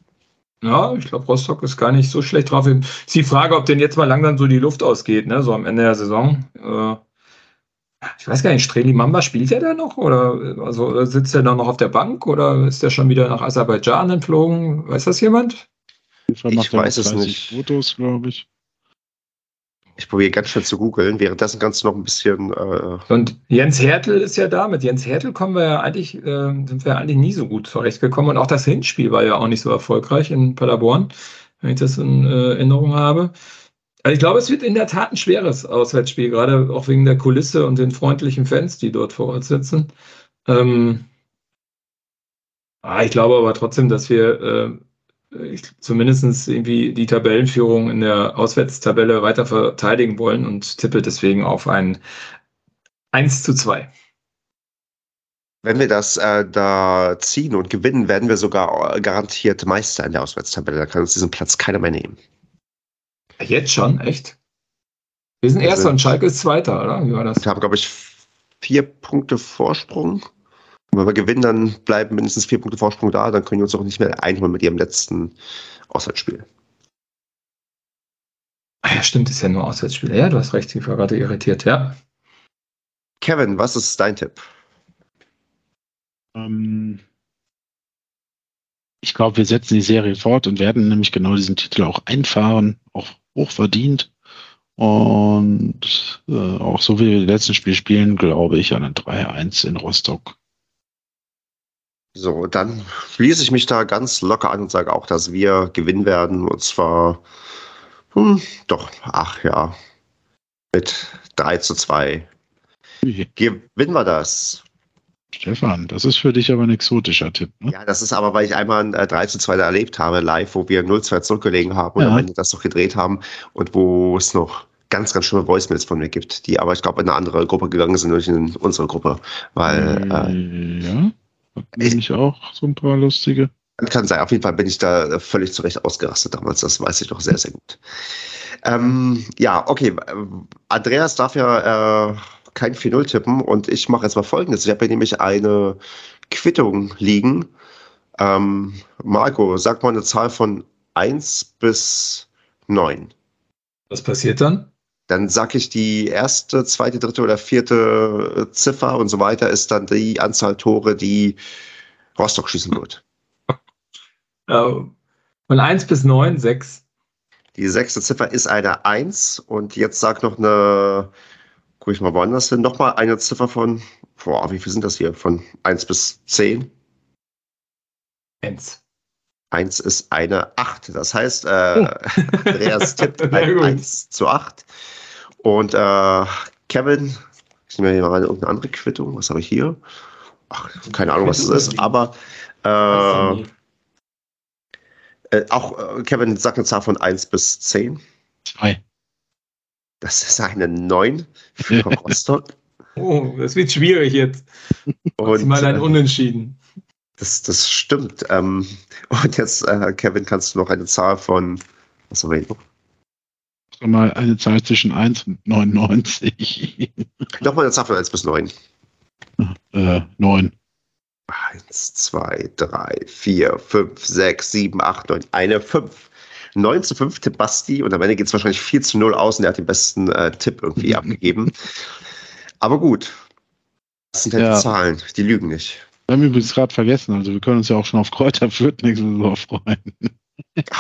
Ja, ich glaube, Rostock ist gar nicht so schlecht drauf. Ist die Frage, ob denn jetzt mal langsam so die Luft ausgeht, ne? so am Ende der Saison. Äh, ich weiß gar nicht, Streli Mamba spielt er da noch? Oder also, sitzt er da noch auf der Bank oder ist er schon wieder nach Aserbaidschan entflogen? Weiß das jemand? Ich weiß es nicht. Fotos, glaube ich. Ich probiere ganz schnell zu googeln. Währenddessen kannst du noch ein bisschen. Äh und Jens Hertel ist ja da. Mit Jens Hertel kommen wir ja eigentlich, äh, sind wir eigentlich nie so gut zurechtgekommen. Und auch das Hinspiel war ja auch nicht so erfolgreich in Paderborn, wenn ich das in äh, Erinnerung habe. Also ich glaube, es wird in der Tat ein schweres Auswärtsspiel, gerade auch wegen der Kulisse und den freundlichen Fans, die dort vor Ort sitzen. Ähm, ah, ich glaube aber trotzdem, dass wir äh, ich, zumindest irgendwie die Tabellenführung in der Auswärtstabelle weiter verteidigen wollen und tippe deswegen auf ein 1 zu 2. Wenn wir das äh, da ziehen und gewinnen, werden wir sogar garantiert Meister in der Auswärtstabelle. Da kann uns diesen Platz keiner mehr nehmen. Jetzt schon? Echt? Wir sind Erster und Schalke ist Zweiter, oder? Wie war das? Wir haben, glaube ich, vier Punkte Vorsprung. Und wenn wir gewinnen, dann bleiben mindestens vier Punkte Vorsprung da, dann können wir uns auch nicht mehr einholen mit ihrem letzten Auswärtsspiel. Ah ja, stimmt, ist ja nur Auswärtsspiel. Ja, du hast recht, ich war gerade irritiert, ja. Kevin, was ist dein Tipp? Ähm, ich glaube, wir setzen die Serie fort und werden nämlich genau diesen Titel auch einfahren, auch hochverdient. Und äh, auch so wie wir das letzten Spiel spielen, glaube ich an ein 3-1 in Rostock. So, dann schließe ich mich da ganz locker an und sage auch, dass wir gewinnen werden. Und zwar, hm, doch, ach ja, mit 3 zu 2. Gewinnen wir das. Stefan, das ist für dich aber ein exotischer Tipp. Ne? Ja, das ist aber, weil ich einmal ein äh, 3 zu 2 erlebt habe, live, wo wir 0-2 zurückgelegen haben und ja. am Ende das noch gedreht haben und wo es noch ganz, ganz schlimme Voicemails von mir gibt, die aber, ich glaube, in eine andere Gruppe gegangen sind, nicht in unsere Gruppe. Weil, äh, ja, ich, ich auch so ein paar lustige. Kann sein, auf jeden Fall bin ich da völlig zurecht ausgerastet damals, das weiß ich doch sehr, sehr gut. Ähm, ja, okay, Andreas darf ja äh, kein 4-0 tippen und ich mache jetzt mal folgendes. Ich habe hier nämlich eine Quittung liegen. Ähm, Marco, sag mal eine Zahl von 1 bis 9. Was passiert dann? Dann sag ich die erste, zweite, dritte oder vierte Ziffer und so weiter ist dann die Anzahl Tore, die Rostock schießen wird. Von 1 bis 9, 6. Die sechste Ziffer ist eine 1 und jetzt sag noch eine, guck ich mal woanders hin, nochmal eine Ziffer von, boah, wie viel sind das hier? Von 1 bis 10? 1. 1 ist eine 8. Das heißt, äh, oh. Andreas tippt ein 1 zu 8. Und äh, Kevin, ich nehme hier mal irgendeine andere Quittung. Was habe ich hier? Ach, keine Ahnung, was das ist, aber äh, äh, auch äh, Kevin sagt eine Zahl von 1 bis 10. 2. Das ist eine 9 für Rostock. Oh, das wird schwierig jetzt. Und mal ein äh, Unentschieden. Das, das stimmt. Ähm, und jetzt, äh, Kevin, kannst du noch eine Zahl von, was haben wir hier noch? Mal eine Zahl zwischen 1 und 99. Nochmal eine Zahl von 1 bis 9. Äh, 9. 1, 2, 3, 4, 5, 6, 7, 8, 9. Eine 5. 9 zu 5 Tipp Basti und am Ende geht es wahrscheinlich 4 zu 0 aus und der hat den besten äh, Tipp irgendwie abgegeben. Aber gut. Das sind halt ja die Zahlen, die lügen nicht. Wir haben übrigens gerade vergessen, also wir können uns ja auch schon auf Kräuter Fürth nächste Saison freuen.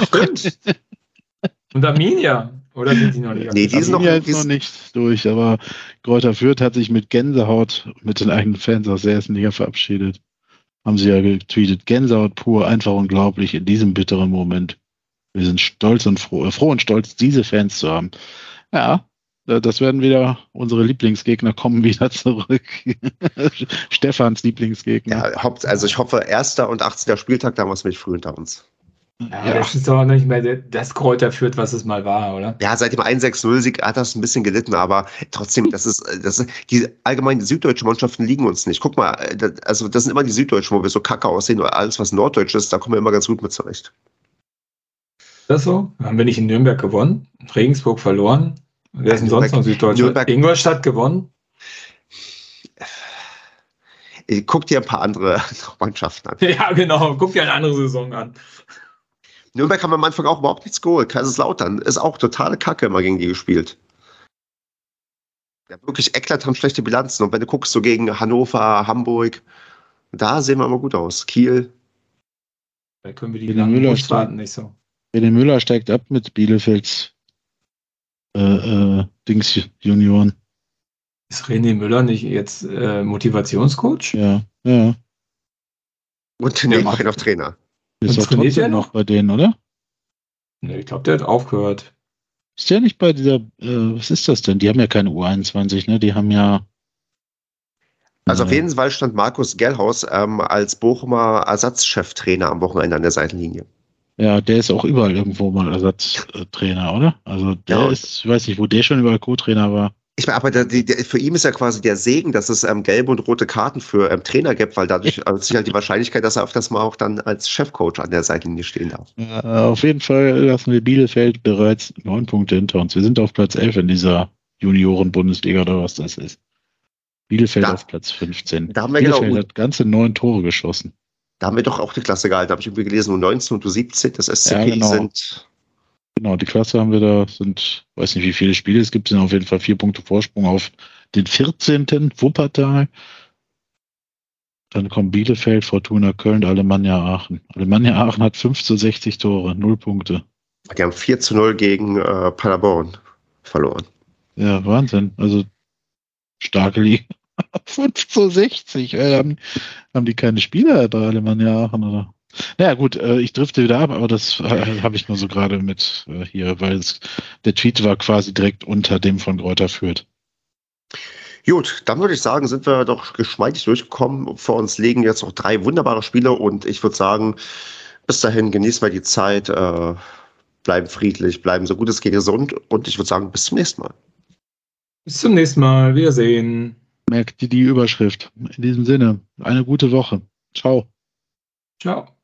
Stimmt. Und Arminia, oder sind die noch nicht? Nee, die sind noch, ist noch nicht durch, aber Kräuter Fürth hat sich mit Gänsehaut mit den eigenen Fans aus der ersten Liga verabschiedet. Haben sie ja getweetet, Gänsehaut pur, einfach unglaublich in diesem bitteren Moment. Wir sind stolz und froh, äh, froh und stolz, diese Fans zu haben. Ja, das werden wieder unsere Lieblingsgegner kommen wieder zurück. Stefans Lieblingsgegner. Ja, also ich hoffe, erster und 18. Spieltag, da haben wir es mit früh hinter uns. Ja. Das ist doch nicht mehr das Kräuter führt, was es mal war, oder? Ja, seit dem 1-6-0-Sieg hat das ein bisschen gelitten, aber trotzdem, das ist, das ist, die allgemein süddeutschen Mannschaften liegen uns nicht. Guck mal, also das sind immer die Süddeutschen, wo wir so kacke aussehen, oder alles, was norddeutsch ist, da kommen wir immer ganz gut mit zurecht. Ist das so? Haben wir nicht in Nürnberg gewonnen? Regensburg verloren? Wer ist denn sonst noch Süddeutschland? Ingolstadt gewonnen? Guck dir ein paar andere Mannschaften an. Ja, genau. Guck dir eine andere Saison an. Nürnberg haben am Anfang auch überhaupt nichts geholt. Kaiserslautern ist auch totale Kacke immer gegen die gespielt. Ja, wirklich eklatant schlechte Bilanzen. Und wenn du guckst, so gegen Hannover, Hamburg, da sehen wir immer gut aus. Kiel. Da können wir die langen Müller nicht so. René Müller steigt ab mit Bielefelds äh, äh, Dings Junioren. Ist René Müller nicht jetzt äh, Motivationscoach? Ja, ja. Und nee, ja, noch Trainer. Ist doch trotzdem noch bei denen, oder? Nee, ich glaube, der hat aufgehört. Ist der nicht bei dieser, äh, was ist das denn? Die haben ja keine U21, ne? Die haben ja. Also auf äh, jeden Fall stand Markus Gellhaus ähm, als Bochumer Ersatzcheftrainer am Wochenende an der Seitenlinie. Ja, der ist auch überall irgendwo mal Ersatztrainer, oder? Also der ja. ist, ich weiß nicht, wo der schon überall Co-Trainer war. Ich meine, aber der, der, für ihn ist ja quasi der Segen, dass es ähm, gelbe und rote Karten für ähm, Trainer gibt, weil dadurch erhöht sich halt die Wahrscheinlichkeit, dass er auf das Mal auch dann als Chefcoach an der Seitenlinie stehen darf. Ja, auf jeden Fall lassen wir Bielefeld bereits neun Punkte hinter uns. Wir sind auf Platz elf in dieser Junioren-Bundesliga oder was das ist. Bielefeld da, auf Platz 15. Da haben wir Bielefeld genau, hat ganze neun Tore geschossen. Da haben wir doch auch die Klasse gehalten, habe ich irgendwie gelesen, und 19 und 17, das SCP ja, genau. sind. Genau, die Klasse haben wir da, sind, weiß nicht, wie viele Spiele es gibt, sind auf jeden Fall vier Punkte Vorsprung auf den 14. Wuppertal. Dann kommen Bielefeld, Fortuna Köln, Alemannia Aachen. Alemannia Aachen hat 5 zu 60 Tore, 0 Punkte. Die haben 4 zu 0 gegen äh, Paderborn verloren. Ja, Wahnsinn. Also starke Liga. 5 zu 60. Äh, haben, haben die keine Spieler bei Alemannia Aachen, oder? Naja, gut, äh, ich drifte wieder ab, aber das äh, habe ich nur so gerade mit äh, hier, weil es, der Tweet war quasi direkt unter dem von Kräuter führt. Gut, dann würde ich sagen, sind wir doch geschmeidig durchgekommen. Vor uns liegen jetzt noch drei wunderbare Spiele und ich würde sagen, bis dahin genießen wir die Zeit. Äh, bleiben friedlich, bleiben so gut es geht gesund und ich würde sagen, bis zum nächsten Mal. Bis zum nächsten Mal. Wiedersehen. Merkt ihr die Überschrift. In diesem Sinne, eine gute Woche. Ciao. Ciao.